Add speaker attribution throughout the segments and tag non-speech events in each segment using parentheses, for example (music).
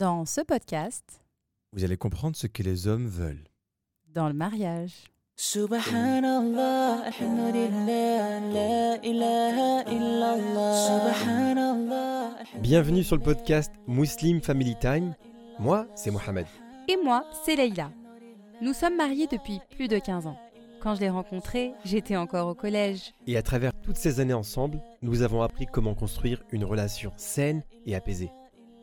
Speaker 1: Dans ce podcast,
Speaker 2: Vous allez comprendre ce que les hommes veulent.
Speaker 1: dans le mariage.
Speaker 3: Subhanallah, alhamdulillah, la ilaha illallah. Subhanallah.
Speaker 2: Bienvenue sur le podcast Muslim Family Time. Moi, c'est Mohamed.
Speaker 1: Et moi, c'est Leïla. Nous sommes mariés depuis plus de 15 ans. Quand je l'ai rencontré, j'étais encore au collège.
Speaker 2: Et à travers toutes ces années ensemble, nous avons appris comment construire une relation saine et apaisée.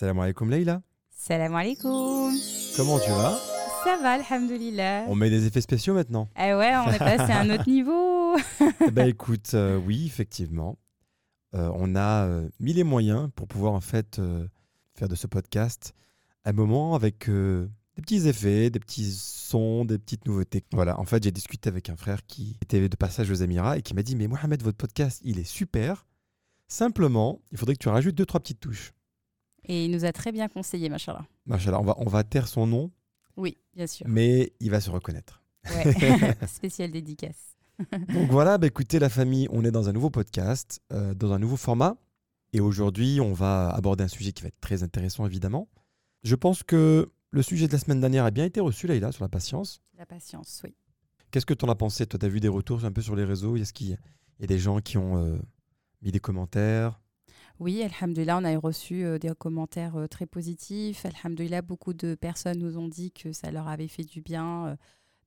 Speaker 2: Salam alaikum Leïla.
Speaker 1: Salam alaikum.
Speaker 2: Comment tu vas?
Speaker 1: Ça va, alhamdoulilah.
Speaker 2: On met des effets spéciaux maintenant
Speaker 1: Eh ouais, on est passé à un autre niveau. (laughs)
Speaker 2: Ben écoute, euh, oui, effectivement. Euh, on a euh, mis les moyens pour pouvoir en fait faire de ce podcast un moment avec des petits effets, des petits sons, des petites nouveautés. Voilà, en fait, j'ai discuté avec un frère qui était de passage aux Émirats et qui m'a dit Mais Mohamed, votre podcast, il est super. Simplement, il faudrait que tu rajoutes deux, trois petites touches.
Speaker 1: Et il nous a très bien conseillé, machallah.
Speaker 2: Machallah, on va, on va taire son nom,
Speaker 1: Oui, bien sûr.
Speaker 2: mais il va se reconnaître.
Speaker 1: Ouais. (laughs) Spéciale dédicace.
Speaker 2: Donc voilà, bah écoutez la famille, on est dans un nouveau podcast, euh, dans un nouveau format. Et aujourd'hui, on va aborder un sujet qui va être très intéressant, évidemment. Je pense que le sujet de la semaine dernière a bien été reçu, Laïla, sur la patience.
Speaker 1: La patience, oui.
Speaker 2: Qu'est-ce que tu en as pensé Toi, tu as vu des retours un peu sur les réseaux? Est-ce qu'il y a des gens qui ont euh, mis des commentaires?
Speaker 1: Oui, alhamdoulilah, on a reçu euh, des commentaires euh, très positifs. Alhamdoulilah, beaucoup de personnes nous ont dit que ça leur avait fait du bien euh,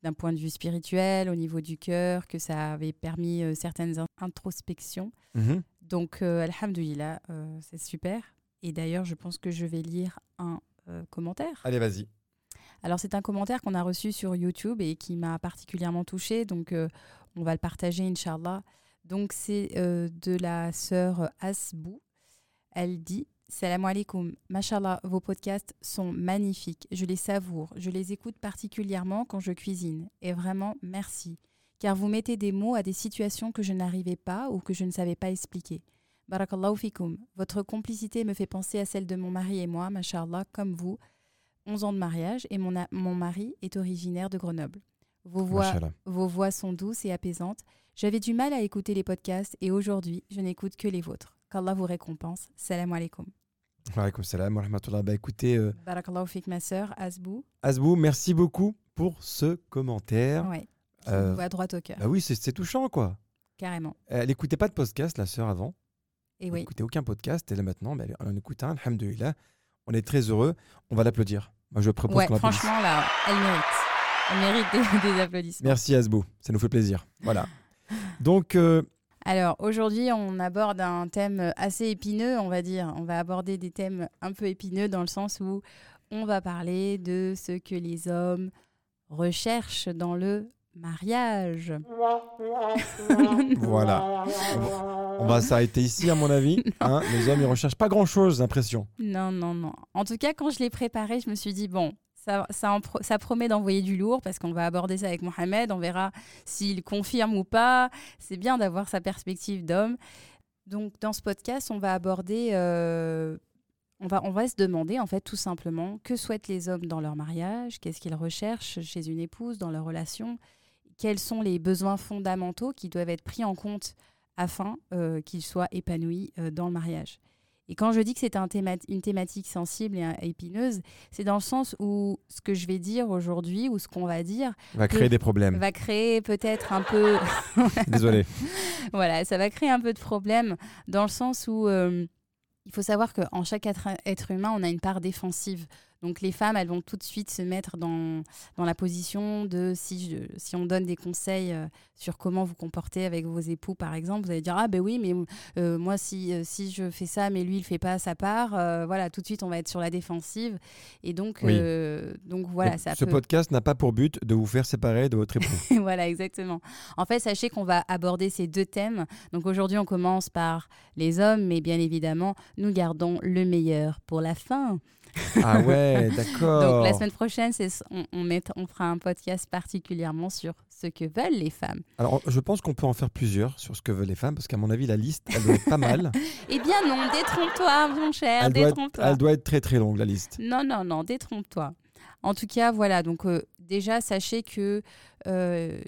Speaker 1: d'un point de vue spirituel, au niveau du cœur, que ça avait permis certaines in- introspections.
Speaker 2: Mhm.
Speaker 1: Donc, alhamdoulilah, euh, c'est super. Et d'ailleurs, je pense que je vais lire un commentaire.
Speaker 2: Allez, vas-y.
Speaker 1: Alors, c'est un commentaire qu'on a reçu sur YouTube et qui m'a particulièrement touchée. Donc, on va le partager, Inch'Allah. Donc, c'est de la sœur Asbou. Elle dit Salam alaikum. Mashallah, vos podcasts sont magnifiques. Je les savoure. Je les écoute particulièrement quand je cuisine. Et vraiment, merci. Car vous mettez des mots à des situations que je n'arrivais pas ou que je ne savais pas expliquer. Barakallahu fikum. Votre complicité me fait penser à celle de mon mari et moi, mashallah, comme vous. 11 ans de mariage et mon, mon mari est originaire de Grenoble. Vos voix, vos voix sont douces et apaisantes. J'avais du mal à écouter les podcasts et aujourd'hui, je n'écoute que les vôtres. Qu'Allah vous récompense. Salam alaikum.
Speaker 2: Wa alaykoum salam wa rahmatullah. Bah écoutez, euh,
Speaker 1: Barakallahu fik, ma sœur, Asbou.
Speaker 2: Asbou, merci beaucoup pour ce commentaire.
Speaker 1: Ouais. Qui
Speaker 2: Euh,
Speaker 1: nous va droit au cœur,
Speaker 2: Bah oui, c'est touchant, quoi.
Speaker 1: carrément.
Speaker 2: Elle n'écoutait pas de podcast, la sœur, avant.
Speaker 1: Et
Speaker 2: Elle
Speaker 1: oui,
Speaker 2: n'écoutait aucun podcast. Et là, maintenant, bah, elle en écoute un, alhamdoulilah. On est très heureux. On va l'applaudir. Moi, je propose
Speaker 1: ouais, franchement, là, elle mérite. Elle mérite des, des applaudissements.
Speaker 2: Merci, Asbou. Ça nous fait plaisir. Voilà. (laughs) Donc, euh,
Speaker 1: Alors aujourd'hui, on aborde un thème assez épineux, on va dire. On va aborder des thèmes un peu épineux dans le sens où on va parler de ce que les hommes recherchent dans le mariage. (laughs)
Speaker 2: voilà. On va, s'arrêter ici, à mon avis. (laughs) Hein, les hommes, ils recherchent pas grand-chose, l'impression.
Speaker 1: Non, non, non. En tout cas, quand je l'ai préparé, je me suis dit, bon, ça, ça, promet d'envoyer du lourd parce qu'on va aborder ça avec Mohamed. On verra s'il confirme ou pas. C'est bien d'avoir sa perspective d'homme. Donc, dans ce podcast, on va aborder. euh, on, va, on va se demander, en fait, tout simplement, que souhaitent les hommes dans leur mariage? Qu'est-ce qu'ils recherchent chez une épouse, dans leur relation? Quels sont les besoins fondamentaux qui doivent être pris en compte afin euh, qu'ils soient épanouis euh, dans le mariage? Et quand je dis que c'est un une thématique sensible et épineuse, c'est dans le sens où ce que je vais dire aujourd'hui ou ce qu'on va dire
Speaker 2: Va créer des problèmes.
Speaker 1: va créer peut-être un peu, (laughs) (laughs)
Speaker 2: Désolé.
Speaker 1: voilà, ça va créer un peu de problème dans le sens où euh, il faut savoir qu'en chaque être humain, on a une part défensive. Donc les femmes, elles vont tout de suite se mettre dans, dans la position de si, je- si on donne des conseils euh, sur comment vous comporter avec vos époux, par exemple, vous allez dire ah ben oui, mais euh, moi si, euh, si je fais ça, mais lui il fait pas sa part, euh, voilà, tout de suite on va être sur la défensive. Et donc,
Speaker 2: Oui.
Speaker 1: euh, donc voilà,
Speaker 2: Donc,
Speaker 1: ça
Speaker 2: ce
Speaker 1: peut...
Speaker 2: podcast n'a pas pour but de vous faire séparer de votre époux. (laughs)
Speaker 1: voilà, exactement. En fait, sachez qu'on va aborder ces deux thèmes. Donc aujourd'hui, on commence par les hommes, mais bien évidemment, nous gardons le meilleur pour la fin.
Speaker 2: Ah ouais, (laughs) d'accord.
Speaker 1: Donc la semaine prochaine, on, on, met- on fera un podcast particulièrement sur ce que veulent les femmes.
Speaker 2: Alors, je pense qu'on peut en faire plusieurs sur ce que veulent les femmes, parce qu'à mon avis, la liste, elle doit être pas mal. (laughs)
Speaker 1: Eh bien non, détrompe-toi, mon cher, détrompe-toi.
Speaker 2: elle doit être très très longue, la liste.
Speaker 1: Non, non, non, détrompe-toi. En tout cas, voilà, donc euh, déjà, sachez que euh,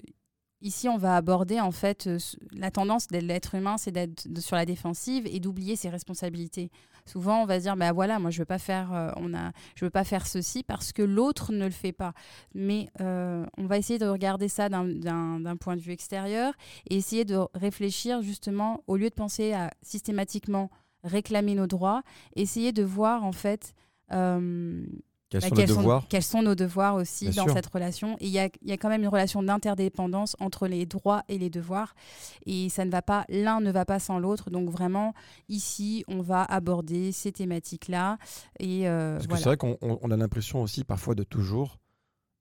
Speaker 1: ici, on va aborder en fait euh, la tendance de l'être humain, c'est d'être sur la défensive et d'oublier ses responsabilités. Souvent, on va se dire, bah voilà, moi, je veux pas faire, euh, veux pas faire ceci parce que l'autre ne le fait pas. Mais euh, on va essayer de regarder ça d'un point de vue extérieur et essayer de réfléchir justement, au lieu de penser à systématiquement réclamer nos droits, essayer de voir en fait. euh,
Speaker 2: Quels
Speaker 1: bah,
Speaker 2: sont
Speaker 1: quels, sont,
Speaker 2: devoirs?
Speaker 1: quels sont nos devoirs aussi
Speaker 2: Bien
Speaker 1: dans
Speaker 2: sûr.
Speaker 1: cette relation? Et il y a, il y a quand même une relation d'interdépendance entre les droits et les devoirs. Et ça ne va pas, l'un ne va pas sans l'autre. Donc vraiment, ici, on va aborder ces thématiques-là. Et euh,
Speaker 2: Parce que c'est vrai qu'on on- on a l'impression aussi parfois de toujours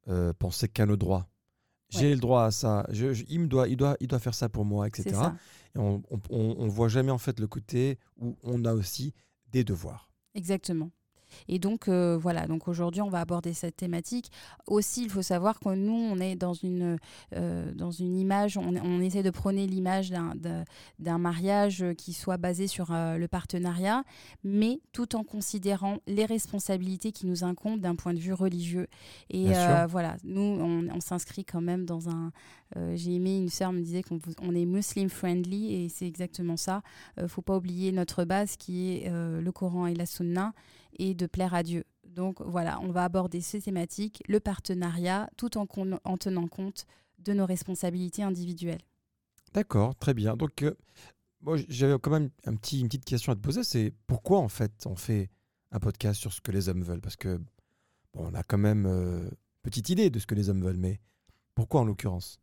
Speaker 2: euh, penser qu'à nos droits. J'ai
Speaker 1: Ouais.
Speaker 2: le droit à ça, je- je- il, me doit, il, doit, il doit faire ça pour moi, etc. Et on on voit jamais en fait le côté où on a aussi des devoirs.
Speaker 1: Exactement. Et donc euh, voilà, donc aujourd'hui on va aborder cette thématique. Aussi, il faut savoir que nous, on est dans une, euh, dans une image, on, on essaie de prôner l'image d'un- mariage qui soit basé sur euh, le partenariat, mais tout en considérant les responsabilités qui nous incombent d'un point de vue religieux. Et voilà, nous, on, on s'inscrit quand même dans un... J'ai aimé, une sœur me disait qu'on on est muslim friendly, et c'est exactement ça. Faut pas oublier notre base qui est le Coran et la Sunna et de plaire à Dieu. Donc voilà, on va aborder ces thématiques, le partenariat, tout en, tenant compte de nos responsabilités individuelles.
Speaker 2: D'accord, très bien. Donc, euh, moi, j'avais quand même une petite question à te poser. C'est pourquoi, en fait, on fait un podcast sur ce que les hommes veulent? Parce que, bon, on a quand même euh, petite idée de ce que les hommes veulent, mais pourquoi en l'occurrence?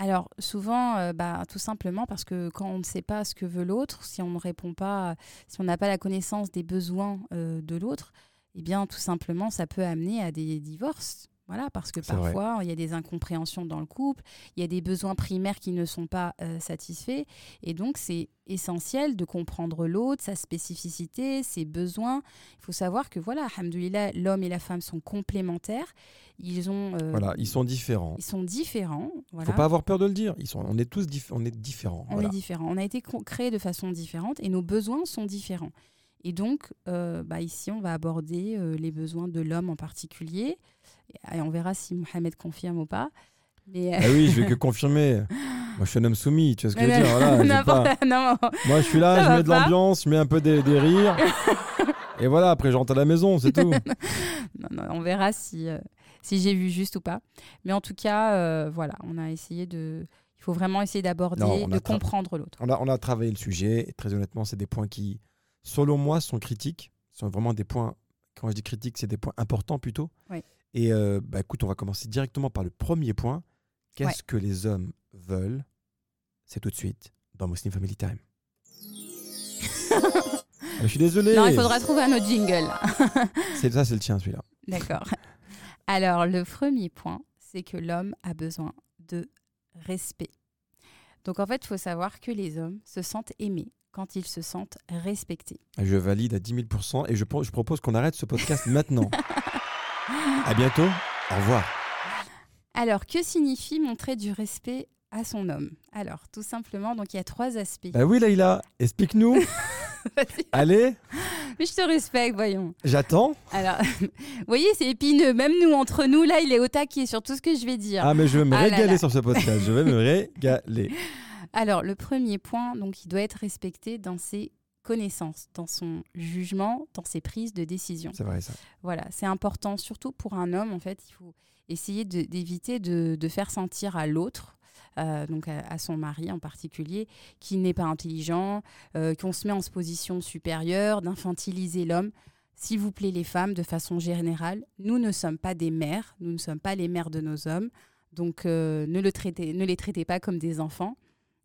Speaker 1: Alors souvent, euh, bah, tout simplement parce que quand on ne sait pas ce que veut l'autre, si on ne répond pas, si on n'a pas la connaissance des besoins euh, de l'autre, eh bien tout simplement, ça peut amener à des divorces. Voilà, parce que parfois, il y a des incompréhensions dans le couple, il y a des besoins primaires qui ne sont pas euh, satisfaits. Et donc, c'est essentiel de comprendre l'autre, sa spécificité, ses besoins. Il faut savoir que, voilà, alhamdoulilah, l'homme et la femme sont complémentaires. Ils, ont, euh,
Speaker 2: Voilà, ils sont différents.
Speaker 1: ils sont différents.
Speaker 2: Il
Speaker 1: Voilà.
Speaker 2: faut pas avoir peur de le dire. Ils sont, on est tous dif- on est différents.
Speaker 1: On
Speaker 2: voilà.
Speaker 1: est différents. On a été créés de façon différente et nos besoins sont différents. Et donc, euh, bah, ici, on va aborder les besoins de l'homme en particulier. Et on verra si Mohamed confirme ou pas. Mais,
Speaker 2: Ah oui, je vais que (laughs) confirmer. Moi, je suis un homme soumis, tu vois ce que je veux dire voilà, (laughs) pas- (laughs)
Speaker 1: non,
Speaker 2: Moi, je suis là,
Speaker 1: Ça
Speaker 2: je mets de l'ambiance, je mets un peu des, des rires. et voilà, après, je rentre à la maison, c'est tout.
Speaker 1: non, non, on verra si, euh, si j'ai vu juste ou pas. Mais en tout cas, euh, voilà, on a essayé de. Il faut vraiment essayer d'aborder, de comprendre l'autre.
Speaker 2: On a, on a travaillé le sujet, et très honnêtement, c'est des points qui, selon moi, sont critiques. sont vraiment des points, quand je dis critiques, c'est des points importants plutôt.
Speaker 1: Oui.
Speaker 2: Et euh, bah, écoute, on va commencer directement par le premier point. Qu'est-ce
Speaker 1: Ouais.
Speaker 2: que les hommes veulent? C'est tout de suite dans Muslim Family Time. (laughs) Je suis désolé.
Speaker 1: Non, il faudra trouver un autre jingle. (laughs)
Speaker 2: C'est ça, c'est le tien, celui-là.
Speaker 1: D'accord. Alors, le premier point, c'est que l'homme a besoin de respect. Donc, en fait, il faut savoir que les hommes se sentent aimés quand ils se sentent respectés.
Speaker 2: Je valide à 10 000 et je, je propose qu'on arrête ce podcast maintenant. (laughs) À bientôt. Au revoir.
Speaker 1: Alors, que signifie montrer du respect à son homme? Alors, tout simplement, donc il y a trois aspects.
Speaker 2: Bah oui, Laïla, explique-nous. (laughs) Allez,
Speaker 1: Mais je te respecte, voyons.
Speaker 2: j'attends.
Speaker 1: Alors, (laughs) vous voyez, c'est épineux. Même nous, entre nous, là, il est au taquet sur tout ce que je vais dire.
Speaker 2: Ah, mais je vais me
Speaker 1: Ah là
Speaker 2: régaler
Speaker 1: là.
Speaker 2: sur ce podcast. Je vais me (laughs) régaler.
Speaker 1: Alors, le premier point, donc, il doit être respecté dans ses connaissances, dans son jugement, dans ses prises de décision.
Speaker 2: C'est vrai, ça.
Speaker 1: Voilà, c'est important, surtout pour un homme, en fait, il faut essayer d'éviter de, de faire sentir à l'autre, euh, donc à, à son mari en particulier, qu'il n'est pas intelligent, euh, qu'on se met en position supérieure, d'infantiliser l'homme. S'il vous plaît, les femmes, de façon générale, nous ne sommes pas des mères, nous ne sommes pas les mères de nos hommes, donc euh, ne, le traitez, ne les traitez pas comme des enfants.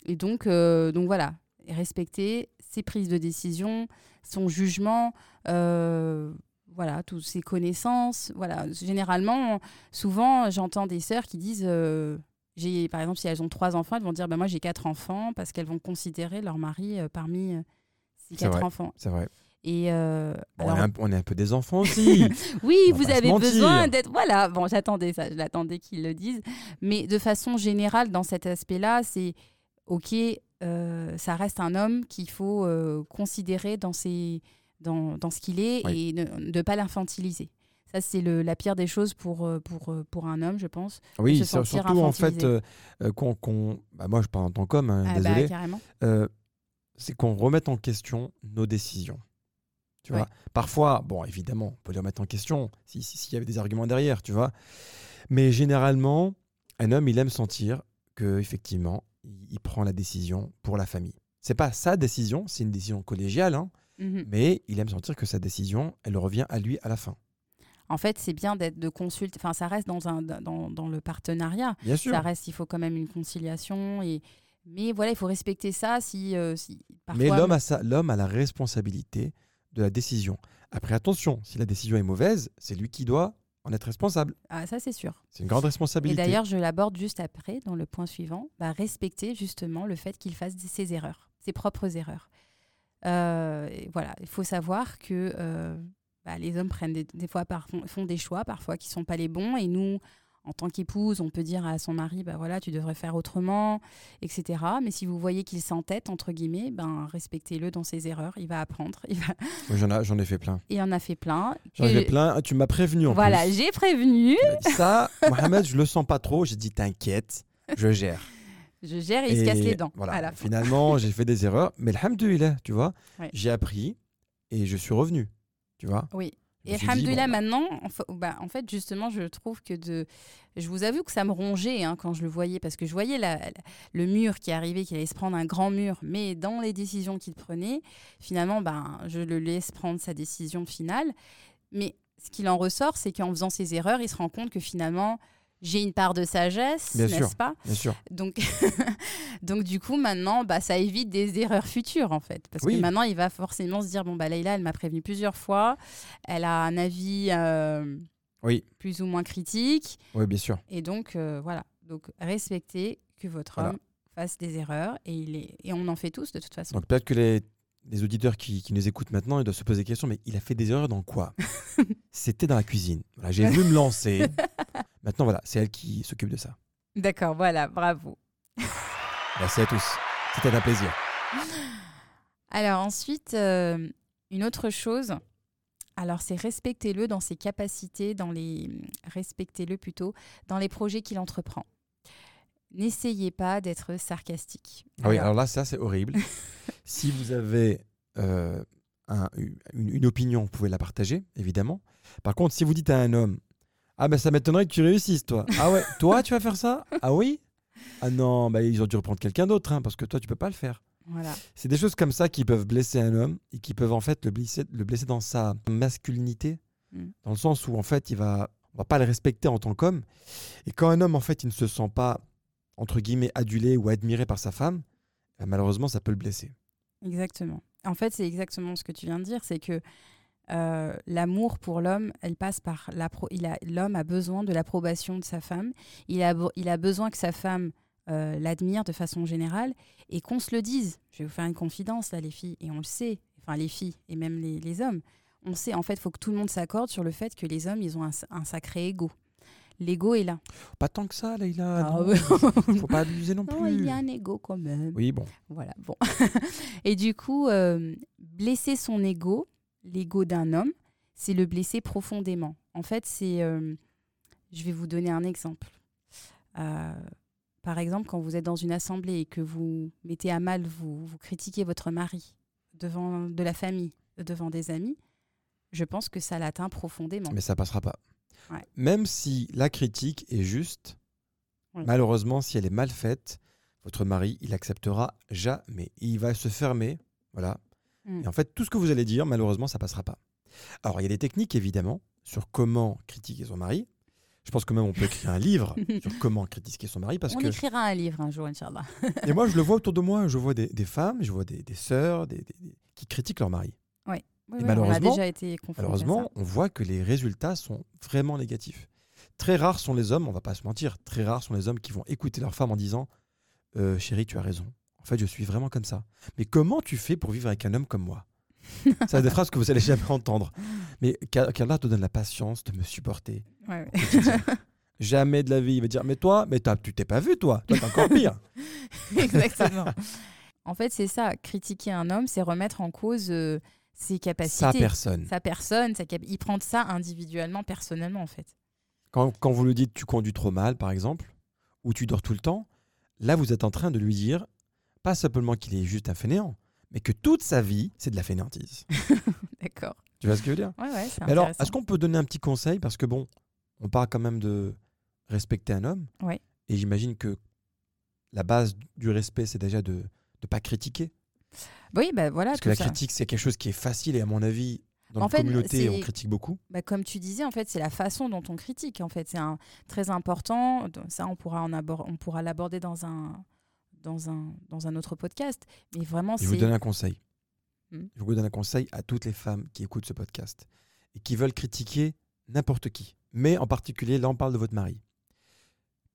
Speaker 1: Et donc, euh, donc voilà, respecter ses prises de décision, son jugement, euh, voilà, toutes ses connaissances. Voilà, généralement, souvent, j'entends des sœurs qui disent, euh, j'ai, par exemple, si elles ont trois enfants, elles vont dire, bah, moi j'ai quatre enfants, parce qu'elles vont considérer leur mari euh, parmi ces quatre
Speaker 2: vrai.
Speaker 1: enfants.
Speaker 2: C'est vrai.
Speaker 1: Et euh,
Speaker 2: Bon,
Speaker 1: alors-
Speaker 2: on, est un, on est un peu des enfants aussi. (laughs)
Speaker 1: oui,
Speaker 2: on
Speaker 1: vous avez besoin d'être. Voilà, bon, j'attendais ça, je l'attendais qu'ils le disent. Mais de façon générale, dans cet aspect-là, c'est OK, euh, ça reste un homme qu'il faut euh, considérer dans, ses, dans, dans ce qu'il est
Speaker 2: Oui.
Speaker 1: et ne ne pas l'infantiliser. Ça, c'est la pire des choses pour, euh, pour, pour un homme, je pense.
Speaker 2: oui,
Speaker 1: se
Speaker 2: surtout en fait, euh, qu'on, bah, moi je parle en tant qu'homme, hein,
Speaker 1: Ah bah,
Speaker 2: désolé, c'est qu'on remette en question nos décisions. Tu
Speaker 1: Ouais.
Speaker 2: vois, parfois, bon, évidemment, on peut les remettre en question si- si- s'il y avait des arguments derrière, tu vois. Mais généralement, un homme, il aime sentir que effectivement, il, prend la décision pour la famille. C'est pas sa décision, c'est une décision collégiale, hein,
Speaker 1: Mhm.
Speaker 2: mais il aime sentir que sa décision, elle revient à lui à la fin.
Speaker 1: En fait, c'est bien d'être de consulter. Enfin, ça reste dans, un, dans, dans le partenariat.
Speaker 2: Bien sûr.
Speaker 1: Ça reste, il faut quand même une conciliation. Et... Mais voilà, il faut respecter ça si. euh, si
Speaker 2: Mais l'homme a, sa- l'homme a la responsabilité de la décision. Après, attention, si la décision est mauvaise, c'est lui qui doit en être responsable.
Speaker 1: Ah, ça, c'est sûr.
Speaker 2: C'est une grande
Speaker 1: Et
Speaker 2: responsabilité.
Speaker 1: d'ailleurs, je l'aborde juste après, dans le point suivant, bah, respecter justement le fait qu'il fasse ses erreurs, ses propres erreurs. Euh, et voilà, il faut savoir que euh, bah, les hommes prennent des, des fois par- font des choix parfois qui sont pas les bons, et nous, en tant qu'épouse, on peut dire à son mari, bah voilà, tu devrais faire autrement, etc. Mais si vous voyez qu'il s'entête entre guillemets, ben respectez-le dans ses erreurs. Il va apprendre. Il va... (laughs)
Speaker 2: J'en, ai- j'en ai fait plein.
Speaker 1: Et on a fait plein.
Speaker 2: J'en ai fait plein. Ah, Tu m'as prévenu en
Speaker 1: Voilà, j'ai prévenu.
Speaker 2: Ça, Mohamed, je le sens pas trop. J'ai dit t'inquiète, je gère.
Speaker 1: Je gère et il se casse les dents.
Speaker 2: Voilà.
Speaker 1: à la fin.
Speaker 2: Finalement, j'ai fait des erreurs, mais alhamdoulilah, tu vois,
Speaker 1: Ouais.
Speaker 2: j'ai appris et je suis revenu. Tu vois
Speaker 1: Oui. Et alhamdoulilah,
Speaker 2: bon,
Speaker 1: maintenant, en fa- bah, en fait, justement, je trouve que de. Je vous avoue que ça me rongeait hein, quand je le voyais, parce que je voyais la- la- le mur qui arrivait, qu'il allait se prendre un grand mur, mais dans les décisions qu'il prenait, finalement, ben, je le laisse prendre sa décision finale. Mais ce qu'il en ressort, c'est qu'en faisant ses erreurs, il se rend compte que finalement, j'ai une part de sagesse, n'est-ce pas
Speaker 2: Bien sûr.
Speaker 1: donc, (laughs) donc du coup, maintenant, bah, ça évite des erreurs futures, en fait. Parce
Speaker 2: Oui.
Speaker 1: que maintenant, il va forcément se dire, bon, bah, Leïla, elle m'a prévenu plusieurs fois. Elle a un avis euh,
Speaker 2: Oui.
Speaker 1: plus ou moins critique.
Speaker 2: Oui, bien sûr.
Speaker 1: Et donc, euh, voilà. Donc, respectez que votre
Speaker 2: Voilà.
Speaker 1: homme fasse des erreurs. Et, il est... et on en fait tous, de toute façon.
Speaker 2: Donc peut-être que les, les auditeurs qui, qui nous écoutent maintenant, ils doivent se poser des questions, mais il a fait des erreurs dans quoi? (laughs) C'était dans la cuisine. Voilà, j'ai voulu me lancer. (laughs) Maintenant, voilà, c'est elle qui s'occupe de ça.
Speaker 1: D'accord, voilà, bravo.
Speaker 2: Merci à tous. C'était un plaisir. (gasps)
Speaker 1: Alors ensuite, euh, une autre chose, alors c'est respectez-le dans ses capacités, dans les respectez-le plutôt dans les projets qu'il entreprend. N'essayez pas d'être sarcastique.
Speaker 2: Ah oui,
Speaker 1: Alors,
Speaker 2: là, ça, c'est horrible. (laughs) si vous avez euh, un- une, une opinion, vous pouvez la partager, évidemment. Par contre, si vous dites à un homme Ah, ben ça m'étonnerait que tu réussisses, toi. Ah ouais, (laughs) toi, tu vas faire ça? Ah oui? Ah non, bah, ils ont dû reprendre quelqu'un d'autre, hein, parce que toi, tu peux pas le faire.
Speaker 1: voilà.
Speaker 2: C'est des choses comme ça qui peuvent blesser un homme et qui peuvent en fait le blesser, le blesser dans sa masculinité,
Speaker 1: Mm.
Speaker 2: dans le sens où en fait il va, on va pas le respecter en tant qu'homme. Et quand un homme en fait il ne se sent pas entre guillemets adulé ou admiré par sa femme, euh, malheureusement ça peut le blesser.
Speaker 1: Exactement. En fait, c'est exactement ce que tu viens de dire, c'est que euh, l'amour pour l'homme, elle passe par a l'homme a besoin de l'approbation de sa femme. Il a il a besoin que sa femme euh, l'admire de façon générale et qu'on se le dise. Je vais vous faire une confidence là, les filles, et on le sait. Enfin, les filles et même les, les hommes. On sait. En fait, il faut que tout le monde s'accorde sur le fait que les hommes, ils ont un, un sacré ego. L'ego est là.
Speaker 2: Pas tant que ça, Leïla.
Speaker 1: Ah ouais. (laughs)
Speaker 2: Faut pas abuser non plus.
Speaker 1: Il y a un ego quand même.
Speaker 2: Oui, bon.
Speaker 1: Voilà, bon. (laughs) et du coup, euh, blesser son ego, l'ego d'un homme, c'est le blesser profondément. En fait, c'est. euh, je vais vous donner un exemple. Euh, par exemple, quand vous êtes dans une assemblée et que vous mettez à mal, vous, vous critiquez votre mari devant de la famille, devant des amis, je pense que ça l'atteint profondément.
Speaker 2: Mais ça passera pas.
Speaker 1: Ouais.
Speaker 2: Même si la critique est juste,
Speaker 1: Oui.
Speaker 2: malheureusement, si elle est mal faite, votre mari, il acceptera jamais. Il va se fermer. Voilà.
Speaker 1: Mm.
Speaker 2: Et en fait, tout ce que vous allez dire, malheureusement, ça passera pas. Alors, il y a des techniques, évidemment, sur comment critiquer son mari. Je pense que même on peut écrire un livre (laughs) sur comment critiquer son mari. Parce
Speaker 1: On
Speaker 2: que...
Speaker 1: écrira un livre un jour, Inch'Allah.
Speaker 2: Et moi, je le (laughs) vois autour de moi. Je vois des, des femmes, je vois des, des sœurs des, qui critiquent leur mari.
Speaker 1: Oui, oui, on a
Speaker 2: malheureusement-
Speaker 1: déjà été.
Speaker 2: Malheureusement, on voit que les résultats sont vraiment négatifs. Très rares sont les hommes, on va pas se mentir, très rares sont les hommes qui vont écouter leur femme en disant euh, Chérie, tu as raison. En fait, je suis vraiment comme ça. Mais comment tu fais pour vivre avec un homme comme moi? (laughs) C'est des phrases que vous allez jamais entendre. Mais qu'Allah te donne la patience de me supporter.
Speaker 1: Ouais, ouais. (laughs)
Speaker 2: jamais de la vie, il va dire Mais toi, mais tu t'es pas vu, toi. Toi, t'es encore pire. (laughs)
Speaker 1: Exactement. En fait, c'est ça. Critiquer un homme, c'est remettre en cause euh, ses capacités.
Speaker 2: Sa personne.
Speaker 1: Sa personne, sa cap- il prend ça individuellement, personnellement, en fait.
Speaker 2: Quand, quand vous lui dites tu conduis trop mal, par exemple, ou tu dors tout le temps, là, vous êtes en train de lui dire, pas simplement qu'il est juste un fainéant, mais que toute sa vie, c'est de la fainéantise. (laughs)
Speaker 1: D'accord.
Speaker 2: tu vois ce que je veux dire?
Speaker 1: Ouais, ouais,
Speaker 2: Mais alors, est-ce qu'on peut donner un petit conseil? Parce que bon, on parle quand même de respecter un homme.
Speaker 1: Ouais.
Speaker 2: Et j'imagine que la base du respect, c'est déjà de ne pas critiquer.
Speaker 1: Oui, bah voilà.
Speaker 2: Parce que la
Speaker 1: ça.
Speaker 2: critique, c'est quelque chose qui est facile et à mon avis, dans
Speaker 1: En
Speaker 2: la
Speaker 1: fait,
Speaker 2: communauté, on critique beaucoup.
Speaker 1: Bah, comme tu disais, en fait, c'est la façon dont on critique. En fait, c'est un, très important. Ça, on pourra, en abor- on pourra l'aborder dans un, dans, un, dans un autre podcast. Mais vraiment,
Speaker 2: Je vous donne un conseil.
Speaker 1: Hmm.
Speaker 2: Je vous donne un conseil à toutes les femmes qui écoutent ce podcast et qui veulent critiquer n'importe qui. Mais en particulier, là, on parle de votre mari.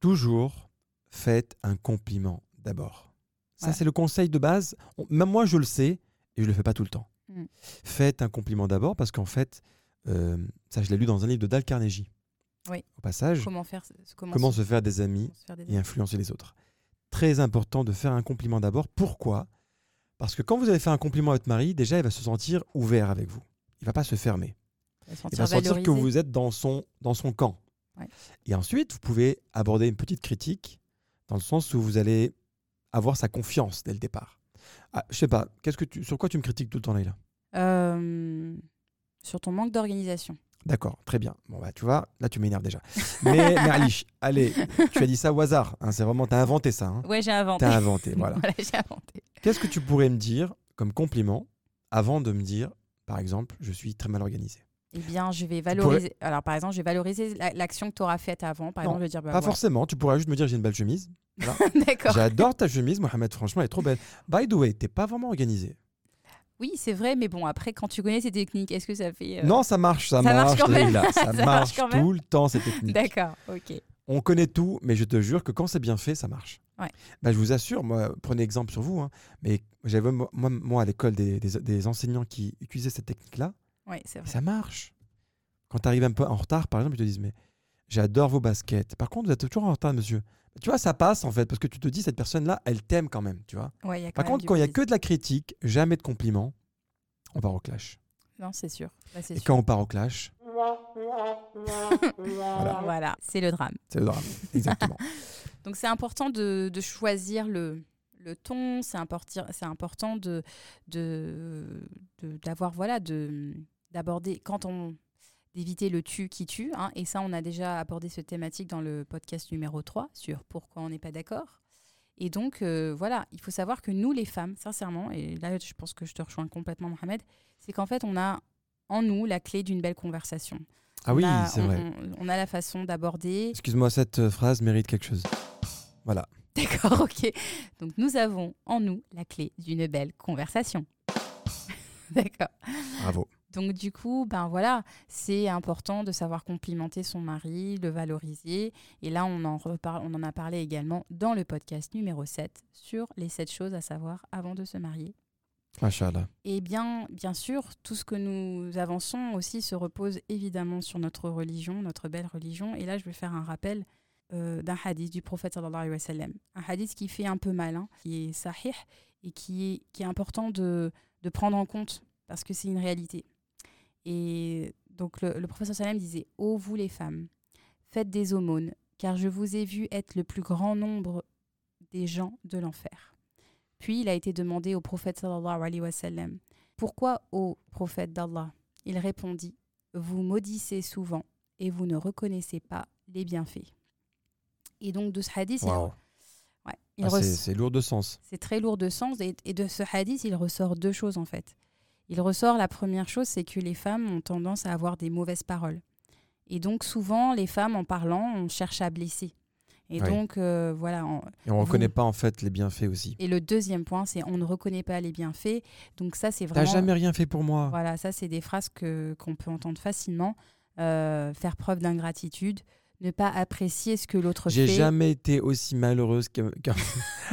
Speaker 2: Toujours faites un compliment d'abord. Ça,
Speaker 1: Ouais.
Speaker 2: c'est le conseil de base. Même moi, je le sais et je le fais pas tout le temps.
Speaker 1: Hmm.
Speaker 2: Faites un compliment d'abord parce qu'en fait, euh, ça, je l'ai lu dans un livre de Dal Carnegie.
Speaker 1: Oui.
Speaker 2: Au passage,
Speaker 1: Comment faire comment,
Speaker 2: comment
Speaker 1: se,
Speaker 2: se faire des amis
Speaker 1: se faire des
Speaker 2: et influencer les autres. Très important de faire un compliment d'abord. Pourquoi? Parce que quand vous allez faire un compliment à votre mari, déjà, il va se sentir ouvert avec vous. Il va pas se fermer. Il
Speaker 1: sentir
Speaker 2: va sentir que vous êtes dans son, dans son camp.
Speaker 1: Ouais.
Speaker 2: Et ensuite, vous pouvez aborder une petite critique dans le sens où vous allez avoir sa confiance dès le départ. Ah, je sais pas, qu'est-ce que tu, sur quoi tu me critiques tout le temps, Leïla?
Speaker 1: Euh, sur ton manque d'organisation.
Speaker 2: D'accord, très bien. Bon, bah, tu vois, là, tu m'énerves déjà. Mais, (laughs) Merlich, allez, tu as dit ça au hasard. hein, c'est vraiment, tu as inventé ça. Hein.
Speaker 1: Ouais, j'ai inventé.
Speaker 2: Tu as inventé, voilà. (laughs)
Speaker 1: Voilà, j'ai inventé.
Speaker 2: Qu'est-ce que tu pourrais me dire comme compliment avant de me dire, par exemple, je suis très mal organisé?
Speaker 1: Eh bien, je vais valoriser. Alors, par exemple, je vais valoriser la- l'action que tu auras faite avant. Par
Speaker 2: Non,
Speaker 1: exemple, je vais dire. bah,
Speaker 2: Pas
Speaker 1: voilà.
Speaker 2: forcément, tu pourrais juste me dire j'ai une belle chemise. (laughs)
Speaker 1: D'accord.
Speaker 2: J'adore ta chemise, Mohamed, franchement, elle est trop belle. By the way, t'es pas vraiment organisé.
Speaker 1: Oui, c'est vrai, mais bon, après, quand tu connais ces techniques, est-ce que ça fait. euh,
Speaker 2: Non, ça marche, ça,
Speaker 1: ça marche
Speaker 2: marche,
Speaker 1: quand même. (laughs)
Speaker 2: Ça,
Speaker 1: Ça
Speaker 2: marche,
Speaker 1: marche quand même.
Speaker 2: tout le temps, ces techniques.
Speaker 1: D'accord, ok.
Speaker 2: On connaît tout, mais je te jure que quand c'est bien fait, ça marche.
Speaker 1: Ouais.
Speaker 2: Bah, je vous assure, moi, prenez exemple sur vous, hein, mais j'avais moi, à l'école des, des- des enseignants qui utilisaient cette technique-là,
Speaker 1: Oui, c'est vrai.
Speaker 2: ça marche. Quand tu arrives un peu en retard, par exemple, ils te disent mais j'adore vos baskets. Par contre, vous êtes toujours en retard, monsieur. Tu vois, ça passe en fait, parce que tu te dis cette personne-là, elle t'aime quand même, tu vois.
Speaker 1: Ouais, il y a quand
Speaker 2: Par
Speaker 1: même
Speaker 2: contre,
Speaker 1: du
Speaker 2: quand il y a
Speaker 1: plaisir.
Speaker 2: que de la critique, jamais de compliments, on part au clash.
Speaker 1: Non, c'est sûr. Là, c'est
Speaker 2: Et
Speaker 1: sûr.
Speaker 2: quand on part au clash, (laughs)
Speaker 1: Voilà, voilà c'est le drame.
Speaker 2: c'est le drame. Exactement. (laughs)
Speaker 1: Donc, c'est important de, de choisir le, le ton. C'est important, c'est important de, de, de- d'avoir, voilà, de, d'aborder, quand on d'éviter le tu qui tue. hein, et ça, on a déjà abordé cette thématique dans le podcast numéro 3 sur pourquoi on n'est pas d'accord. Et donc, euh, voilà, il faut savoir que nous, les femmes, sincèrement, et là, je pense que je te rejoins complètement, Mohamed, c'est qu'en fait, on a en nous la clé d'une belle conversation.
Speaker 2: Ah
Speaker 1: On
Speaker 2: oui, c'est vrai.
Speaker 1: On, on a la façon d'aborder.
Speaker 2: Excuse-moi, cette euh, phrase mérite quelque chose. Voilà. (laughs)
Speaker 1: D'accord, ok. Donc, nous avons en nous la clé d'une belle conversation. (laughs) D'accord.
Speaker 2: Bravo.
Speaker 1: Donc du coup, ben voilà, c'est important de savoir complimenter son mari, le valoriser. Et là, on en, reparle, on en a parlé également dans le podcast numéro 7 sur les 7 choses à savoir avant de se marier.
Speaker 2: Machallah.
Speaker 1: Et bien, bien sûr, tout ce que nous avançons aussi se repose évidemment sur notre religion, notre belle religion. Et là, je vais faire un rappel euh, d'un hadith du prophète sallallahu alayhi wa sallam. Un hadith qui fait un peu mal, hein, qui est sahih et qui est, qui est important de, de prendre en compte parce que c'est une réalité. Et donc le, wa sallam disait Ô vous les femmes, faites des aumônes, car je vous ai vu être le plus grand nombre des gens de l'enfer. Puis il a été demandé au prophète sallallahu alayhi wa sallam Pourquoi, ô prophète d'Allah? Il répondit Vous maudissez souvent et vous ne reconnaissez pas les bienfaits. Et donc de ce hadith, il-
Speaker 2: Waouh.
Speaker 1: ouais, il
Speaker 2: Ah, c'est lourd de sens.
Speaker 1: c'est très lourd de sens. Et, et de ce hadith, il ressort deux choses en fait. Il ressort la première chose, c'est que les femmes ont tendance à avoir des mauvaises paroles. Et donc souvent, les femmes, en parlant, on cherche à blesser. Et
Speaker 2: Oui.
Speaker 1: donc, euh, voilà. en-
Speaker 2: Et on ne reconnaît pas en fait les bienfaits aussi.
Speaker 1: Et le deuxième point, c'est on ne reconnaît pas les bienfaits. Donc ça, c'est
Speaker 2: T'as
Speaker 1: vraiment...
Speaker 2: jamais rien fait pour moi.
Speaker 1: Voilà, ça, c'est des phrases qu'on peut entendre facilement. Euh, faire preuve d'ingratitude, ne pas apprécier ce que l'autre
Speaker 2: J'ai
Speaker 1: fait.
Speaker 2: jamais été aussi malheureuse que.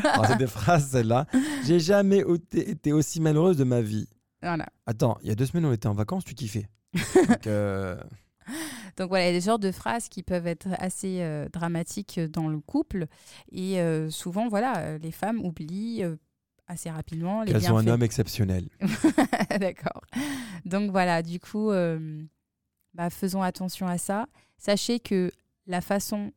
Speaker 2: Alors, (laughs) c'est des phrases celles-là. J'ai jamais été aussi malheureuse de ma vie.
Speaker 1: Voilà.
Speaker 2: Attends, il y a deux semaines, on était en vacances, tu kiffais. (laughs) Donc, euh,
Speaker 1: Donc voilà, il y a des genres de phrases qui peuvent être assez euh, dramatiques dans le couple. Et euh, souvent, voilà, les femmes oublient assez rapidement les
Speaker 2: qu'elles ont un homme exceptionnel. (laughs)
Speaker 1: D'accord. Donc voilà, du coup, bah, faisons attention à ça. Sachez que la façon,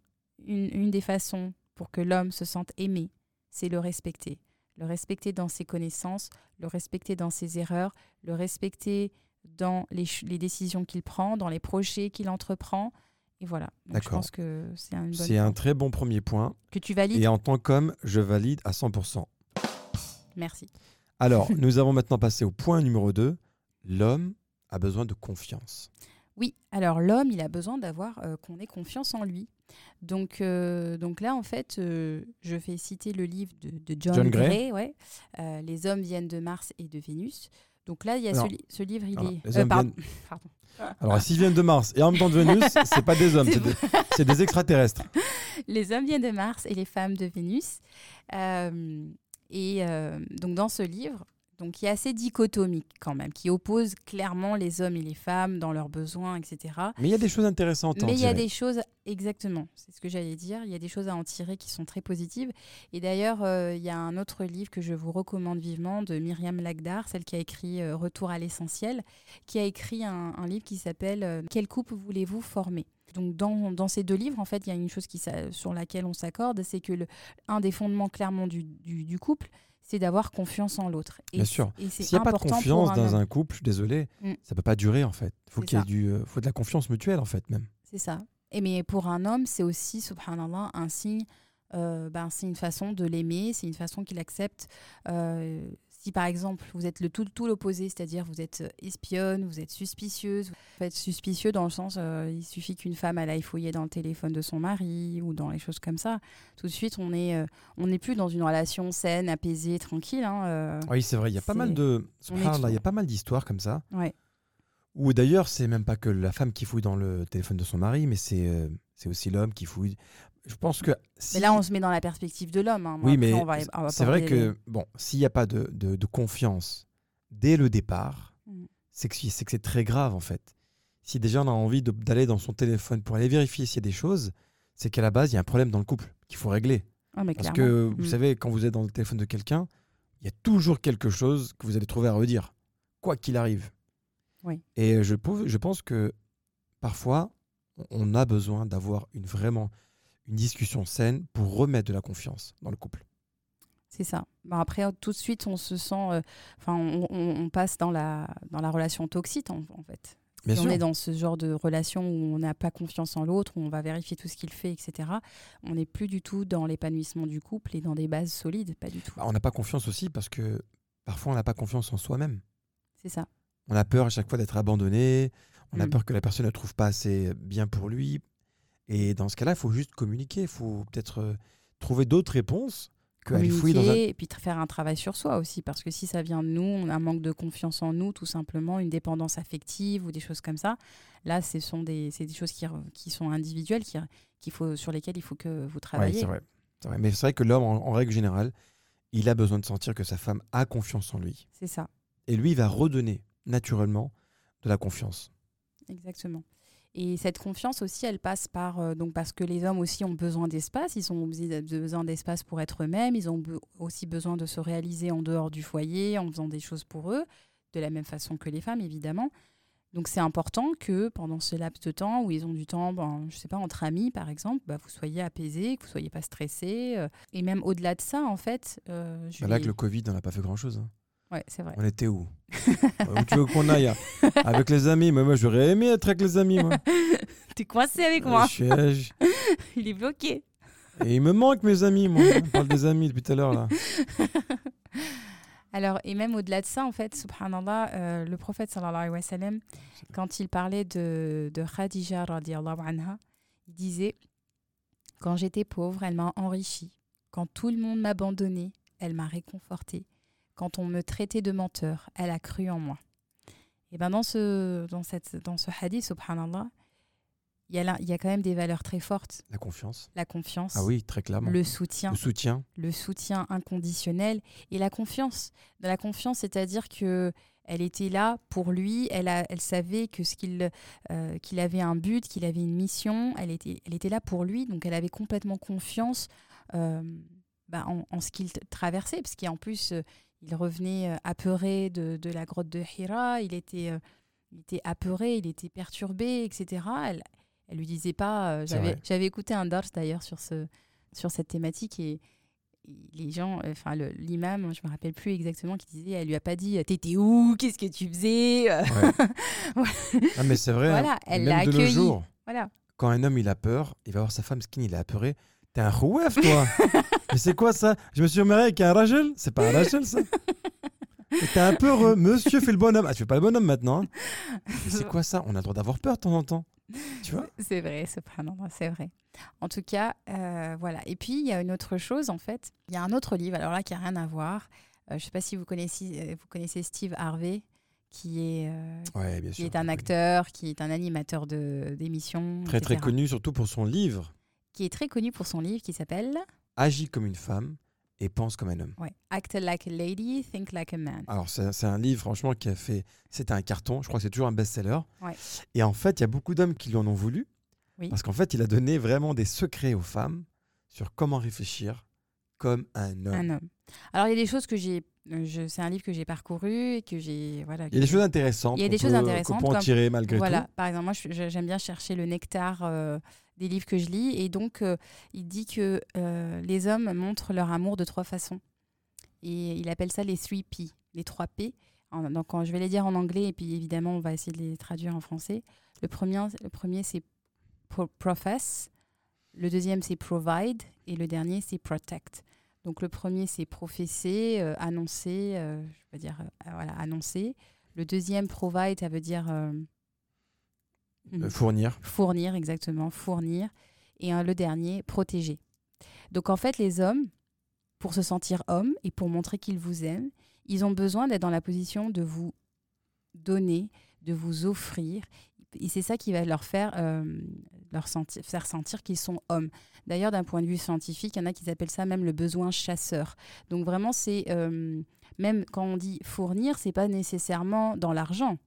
Speaker 1: une, une des façons pour que l'homme se sente aimé, c'est le respecter. Le respecter dans ses connaissances, le respecter dans ses erreurs, le respecter dans les, décisions qu'il prend, dans les projets qu'il entreprend. Et voilà. Donc, je pense que c'est bonne
Speaker 2: C'est un très bon premier point.
Speaker 1: que tu valides.
Speaker 2: Et en tant qu'homme, je valide à 100%.
Speaker 1: Merci.
Speaker 2: Alors, (laughs) nous avons maintenant passé au point numéro 2. L'homme a besoin de confiance.
Speaker 1: Oui, alors l'homme, il a besoin d'avoir euh, qu'on ait confiance en lui. Donc, euh, donc là, en fait, euh, je fais citer le livre de, de John,
Speaker 2: John Gray.
Speaker 1: Gray, ouais, euh, Les hommes viennent de Mars et de Vénus. Donc là, il y a ce, li- ce livre, il
Speaker 2: alors,
Speaker 1: est.
Speaker 2: les hommes
Speaker 1: pardon.
Speaker 2: viennent- (laughs)
Speaker 1: Pardon.
Speaker 2: Alors, s'ils viennent de Mars et en même temps de Vénus, (laughs) c'est pas des hommes,
Speaker 1: C'est
Speaker 2: des, extraterrestres. (laughs)
Speaker 1: les hommes viennent de Mars et les femmes de Vénus. Et donc dans ce livre, donc qui est assez dichotomique quand même, qui oppose clairement les hommes et les femmes dans leurs besoins, etc.
Speaker 2: Mais il y a des choses intéressantes
Speaker 1: Mais il y a des choses, exactement, c'est ce que j'allais dire, il y a des choses à en tirer qui sont très positives. Et d'ailleurs, euh, il y a un autre livre que je vous recommande vivement de Myriam Lagdar, celle qui a écrit euh, Retour à l'essentiel, qui a écrit un, un livre qui s'appelle euh, Quel couple voulez-vous former? Donc dans, dans ces deux livres, en fait, il y a une chose qui, sur laquelle on s'accorde, c'est que le, un des fondements clairement du, du- du couple, c'est d'avoir confiance en l'autre.
Speaker 2: Bien sûr. S'il n'y a pas de confiance dans un couple, je suis désolé,
Speaker 1: Mm.
Speaker 2: ça peut pas durer en fait. Il faut qu'il y ait du, euh, faut de la confiance mutuelle en fait même.
Speaker 1: C'est ça. Et mais pour un homme, c'est aussi, subhanallah, un signe, euh, ben, c'est une façon de l'aimer, c'est une façon qu'il accepte. Euh, si par exemple, vous êtes le tout, tout l'opposé, c'est-à-dire vous êtes espionne, vous êtes suspicieuse, vous êtes suspicieux dans le sens, euh, il suffit qu'une femme aille fouiller dans le téléphone de son mari ou dans les choses comme ça, tout de suite on est, euh, on n'est plus dans une relation saine, apaisée, tranquille. hein, euh.
Speaker 2: Oui, c'est vrai. Il y a pas mal de, il y a pas mal d'histoires comme ça.
Speaker 1: Ouais.
Speaker 2: Ou d'ailleurs, c'est même pas que la femme qui fouille dans le téléphone de son mari, mais euh, c'est aussi l'homme qui fouille. Je pense que. si-
Speaker 1: Mais là, on se met dans la perspective de l'homme. hein.
Speaker 2: Oui, mais c'est vrai que, bon, s'il n'y a pas de, de- de confiance dès le départ,
Speaker 1: Mm.
Speaker 2: c'est que c'est que c'est très grave en fait. Si déjà on a envie d'aller dans son téléphone pour aller vérifier s'il y a des choses, c'est qu'à la base, il y a un problème dans le couple qu'il faut régler.
Speaker 1: Ah, mais
Speaker 2: Parce que vous
Speaker 1: Mm.
Speaker 2: savez, quand vous êtes dans le téléphone de quelqu'un, il y a toujours quelque chose que vous allez trouver à redire, quoi qu'il arrive.
Speaker 1: Oui.
Speaker 2: Et je, je pense que parfois, on a besoin d'avoir une, vraiment une discussion saine pour remettre de la confiance dans le couple.
Speaker 1: C'est ça. Bon, après, tout de suite, on se sent. euh, Enfin, on, on- on passe dans la, dans la relation toxique, en, en fait. Si on est dans ce genre de relation où on n'a pas confiance en l'autre, où on va vérifier tout ce qu'il fait, etc., on n'est plus du tout dans l'épanouissement du couple et dans des bases solides, pas du tout.
Speaker 2: Bah, on n'a pas confiance aussi parce que parfois on n'a pas confiance en soi-même.
Speaker 1: C'est ça.
Speaker 2: On a peur à chaque fois d'être abandonné, on a
Speaker 1: Mm.
Speaker 2: peur que la personne ne trouve pas assez bien pour lui. Et dans ce cas-là, il faut juste communiquer, il faut peut-être euh, trouver d'autres réponses que aller fouiller dans un...
Speaker 1: Et puis faire un travail sur soi aussi, parce que si ça vient de nous, on a un manque de confiance en nous, tout simplement, une dépendance affective ou des choses comme ça. Là, ce sont des, c'est des choses qui, qui sont individuelles, qui, qu'il faut, sur lesquelles il faut que vous
Speaker 2: Ouais,
Speaker 1: travaillez.
Speaker 2: c'est vrai. C'est vrai. Mais c'est vrai que l'homme, en, en règle générale, il a besoin de sentir que sa femme a confiance en lui.
Speaker 1: c'est ça.
Speaker 2: Et lui, il va redonner naturellement de la confiance.
Speaker 1: Exactement. Et cette confiance aussi, elle passe par euh, donc parce que les hommes aussi ont besoin d'espace, ils ont besoin besoin d'espace pour être eux-mêmes, ils ont be- aussi besoin de se réaliser en dehors du foyer, en faisant des choses pour eux, de la même façon que les femmes évidemment. Donc c'est important que pendant ce laps de temps où ils ont du temps, ben, je sais pas, entre amis par exemple, bah, vous soyez apaisés, que vous soyez pas stressés, euh, et même au-delà de ça en fait. euh, je
Speaker 2: Bah là,
Speaker 1: vais-
Speaker 2: que le Covid, on n'a pas fait grand-chose. hein.
Speaker 1: Ouais, c'est vrai.
Speaker 2: On était où? Où tu veux qu'on aille? Hein Avec les amis Mais moi, j'aurais aimé être avec les amis, moi. (laughs)
Speaker 1: T'es coincé avec
Speaker 2: Euh,
Speaker 1: moi.
Speaker 2: je suis- euh, (laughs)
Speaker 1: Il est bloqué.
Speaker 2: Et il me manque mes amis, moi. On parle des amis depuis tout à l'heure, là. (laughs)
Speaker 1: Alors, et même au-delà de ça, en fait, subhanallah, euh, le prophète sallallahu alayhi wa sallam, quand il parlait de, de Khadija radiallahu anha, il disait Quand j'étais pauvre, elle m'a enrichi. Quand tout le monde m'abandonnait, elle m'a réconforté. Quand on me traitait de menteur, elle a cru en moi. Et ben dans ce, dans cette, dans ce hadith, subhanallah, il y, a là, il y a quand même des valeurs très fortes.
Speaker 2: La confiance.
Speaker 1: La confiance,
Speaker 2: Ah oui, très clairement.
Speaker 1: le soutien,
Speaker 2: Le soutien.
Speaker 1: le soutien inconditionnel et la confiance. De la confiance, c'est-à-dire que Elle était là pour lui. Elle, a, elle savait que ce qu'il euh, qu'il avait un but, qu'il avait une mission. Elle était, elle était là pour lui. Donc elle avait complètement confiance euh, bah, en, en ce qu'il traversait. Parce qu'en plus, euh, il revenait euh, apeuré de, de la grotte de Hira. Il était, euh, il était apeuré, il était perturbé, etc. Elle, elle lui disait pas. euh, J'avais j'avais écouté un dars d'ailleurs sur, ce, sur cette thématique et les gens, enfin le- l'imam, je me rappelle plus exactement, qui disait, elle lui a pas dit, t'étais où, qu'est-ce que tu faisais, (laughs)
Speaker 2: Ah, mais c'est vrai. hein.
Speaker 1: Voilà, elle
Speaker 2: Même
Speaker 1: l'a
Speaker 2: de nos
Speaker 1: accueilli.
Speaker 2: jours,
Speaker 1: voilà.
Speaker 2: quand un homme il a peur, il va voir sa femme skin, il est apeuré. T'es un rouef, toi (laughs) Mais c'est quoi ça? Je me suis marié avec un Rachel? C'est pas un Rachel, ça? T'es un peu heureux. Monsieur fait le bonhomme. Ah, tu fais pas le bonhomme maintenant. hein c'est quoi ça? On a le droit d'avoir peur de temps en temps. Tu vois?
Speaker 1: C'est vrai, c'est vrai. En tout cas, euh, voilà. Et puis, il y a une autre chose, en fait. Il y a un autre livre, alors là, qui n'a rien à voir. Euh, je ne sais pas si vous connaissez, euh, vous connaissez Steve Harvey, qui est, euh,
Speaker 2: Ouais, bien
Speaker 1: qui
Speaker 2: sûr.
Speaker 1: est un
Speaker 2: oui.
Speaker 1: acteur, qui est un animateur d'émissions.
Speaker 2: Très, très connu, surtout pour son livre
Speaker 1: Qui est très connu pour son livre qui s'appelle
Speaker 2: Agis comme une femme et pense comme un homme.
Speaker 1: ouais, Act like a lady, think like a man.
Speaker 2: Alors, c'est un livre, franchement, qui a fait. C'était un carton. Je crois que c'est toujours un best-seller.
Speaker 1: Ouais.
Speaker 2: Et en fait, il y a beaucoup d'hommes qui lui en ont voulu.
Speaker 1: Oui.
Speaker 2: Parce qu'en fait, il a donné vraiment des secrets aux femmes sur comment réfléchir comme un homme.
Speaker 1: Un homme. Alors, il y a des choses que j'ai. euh, je- C'est un livre que j'ai parcouru et que j'ai. Voilà,
Speaker 2: Il y a des choses intéressantes.
Speaker 1: Il y a des choses intéressantes,
Speaker 2: Qu'on peut en
Speaker 1: comme-
Speaker 2: tirer malgré
Speaker 1: Voilà,
Speaker 2: tout.
Speaker 1: par exemple, moi j'aime bien chercher le nectar euh, des livres que je lis. Et donc, euh, il dit que euh, les hommes montrent leur amour de trois façons. Et il appelle ça les 3 P, les 3 P. En- donc, je vais les dire en anglais, et puis évidemment, on va essayer de les traduire en français. Le premier, le premier c'est pro- profess. Le deuxième, c'est provide. Et le dernier, c'est protect. Donc, le premier, c'est professer, euh, annoncer, euh, je veux dire, euh, voilà, annoncer. Le deuxième, provide, ça veut dire. Euh,
Speaker 2: fournir.
Speaker 1: Fournir, exactement, fournir. Et euh, le dernier, protéger. Donc en fait, les hommes, pour se sentir hommes et pour montrer qu'ils vous aiment, ils ont besoin d'être dans la position de vous donner, de vous offrir. Et c'est ça qui va leur faire, leur sentir, faire sentir qu'ils sont hommes. D'ailleurs, d'un point de vue scientifique, il y en a qui appellent ça même le besoin chasseur. Donc vraiment, c'est euh, même quand on dit fournir, c'est pas nécessairement dans l'argent.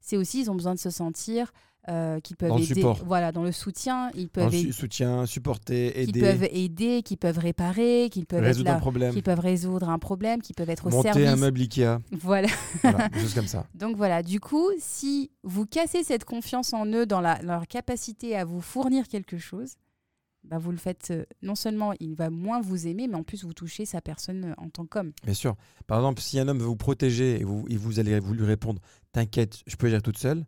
Speaker 1: C'est aussi, ils ont besoin de se sentir euh, qu'ils peuvent
Speaker 2: Dans le
Speaker 1: aider.
Speaker 2: support.
Speaker 1: Voilà, dans le soutien, ils peuvent, aider,
Speaker 2: soutien, supporter,
Speaker 1: qu'ils
Speaker 2: aider,
Speaker 1: peuvent aider, qu'ils peuvent réparer, qu'ils peuvent
Speaker 2: résoudre un problème,
Speaker 1: qu'ils peuvent résoudre un problème, qu'ils peuvent être au
Speaker 2: monter
Speaker 1: service.
Speaker 2: un meuble Ikea,
Speaker 1: Voilà.
Speaker 2: choses comme ça. (laughs)
Speaker 1: Donc voilà, du coup, si vous cassez cette confiance en eux, dans la- leur capacité à vous fournir quelque chose, bah vous le faites, euh, non seulement il va moins vous aimer, mais en plus vous touchez sa personne euh, en tant qu'homme.
Speaker 2: Bien sûr. Par exemple, si un homme veut vous protéger et vous, et vous allez vous lui répondre T'inquiète, je peux gérer toute seule,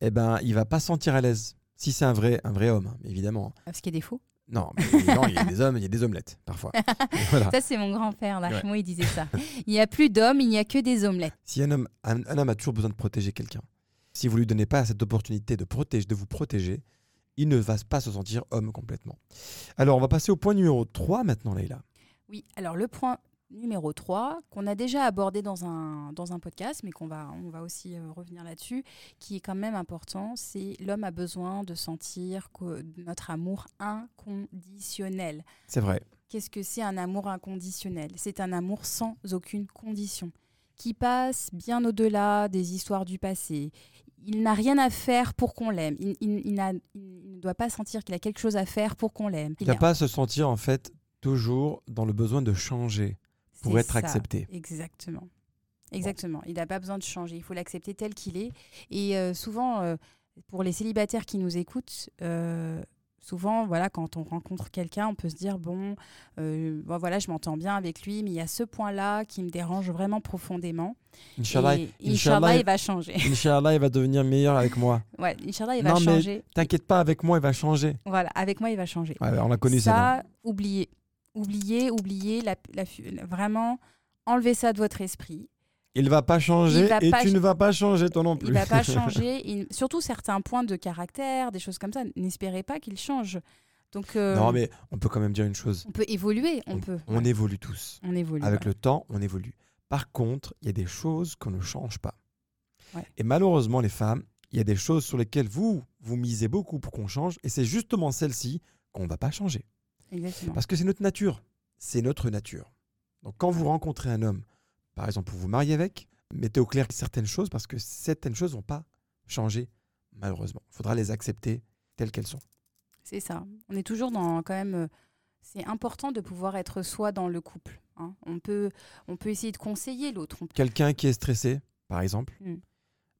Speaker 2: eh ben, il va pas se sentir à l'aise. Si c'est un vrai, un vrai homme, hein, évidemment.
Speaker 1: Parce qu'il y a des faux.
Speaker 2: Non, mais non, il y a des hommes, il y a des omelettes, parfois. (laughs) voilà.
Speaker 1: Ça, c'est mon grand-père, là.
Speaker 2: Ouais.
Speaker 1: Moi, il disait ça. Il n'y a plus d'hommes, il n'y a que des omelettes.
Speaker 2: Si un homme, un, un homme a toujours besoin de protéger quelqu'un, si vous lui donnez pas cette opportunité de, protéger, de vous protéger, il ne va pas se sentir homme complètement. Alors, on va passer au point numéro 3 maintenant, Leïla.
Speaker 1: Oui, alors le point numéro 3, qu'on a déjà abordé dans un, dans un podcast, mais qu'on va, on va aussi euh, revenir là-dessus, qui est quand même important, c'est l'homme a besoin de sentir que notre amour inconditionnel.
Speaker 2: C'est vrai.
Speaker 1: Qu'est-ce que c'est un amour inconditionnel? C'est un amour sans aucune condition, qui passe bien au-delà des histoires du passé. Il n'a rien à faire pour qu'on l'aime. Il, il- il n'a- il ne doit pas sentir qu'il a quelque chose à faire pour qu'on l'aime.
Speaker 2: Il ne va pas se sentir en fait toujours dans le besoin de changer pour être
Speaker 1: ça,
Speaker 2: accepté.
Speaker 1: Exactement. Exactement. Il n'a pas besoin de changer. Il faut l'accepter tel qu'il est. Et euh, souvent, euh, pour les célibataires qui nous écoutent, euh, souvent, voilà, quand on rencontre quelqu'un, on peut se dire bon, euh, bon, voilà, je m'entends bien avec lui, mais il y a ce point-là qui me dérange vraiment profondément.
Speaker 2: Inch'Allah,
Speaker 1: Et
Speaker 2: Inch'Allah,
Speaker 1: Inch'Allah, il va changer. (laughs)
Speaker 2: Inch'Allah, il va devenir meilleur avec moi. (laughs)
Speaker 1: ouais, Inch'Allah, il va
Speaker 2: Non, mais-
Speaker 1: changer.
Speaker 2: T'inquiète pas, avec moi, il va changer.
Speaker 1: Voilà, avec moi, il va changer.
Speaker 2: Ouais, on l'a connu ça.
Speaker 1: ça, oubliez. Oubliez, oubliez, la, vraiment, enlevez ça de votre esprit.
Speaker 2: Il va pas changer
Speaker 1: va
Speaker 2: et
Speaker 1: pas
Speaker 2: tu ne vas pas changer toi non plus.
Speaker 1: Il va pas (laughs) changer. Il- surtout certains points de caractère, des choses comme ça. N'espérez pas qu'il change. Donc, euh,
Speaker 2: non, mais on peut quand même dire une chose.
Speaker 1: on peut évoluer. On, peut.
Speaker 2: On
Speaker 1: ouais.
Speaker 2: évolue tous.
Speaker 1: On évolue.
Speaker 2: Avec
Speaker 1: ouais.
Speaker 2: le temps, on évolue. Par contre, il y a des choses qu'on ne change pas.
Speaker 1: Ouais.
Speaker 2: Et malheureusement, les femmes, il y a des choses sur lesquelles vous, vous misez beaucoup pour qu'on change. Et c'est justement celles-ci qu'on ne va pas changer.
Speaker 1: Exactement.
Speaker 2: Parce que c'est notre nature. C'est notre nature. Donc quand vous rencontrez un homme, par exemple pour vous marier avec, mettez au clair certaines choses parce que certaines choses vont pas changer, malheureusement. Il faudra les accepter telles qu'elles sont.
Speaker 1: C'est ça. On est toujours dans quand même. euh, C'est important de pouvoir être soi dans le couple. hein. On, peut, on peut essayer de conseiller l'autre. peut-
Speaker 2: Quelqu'un qui est stressé, par exemple,
Speaker 1: Mm.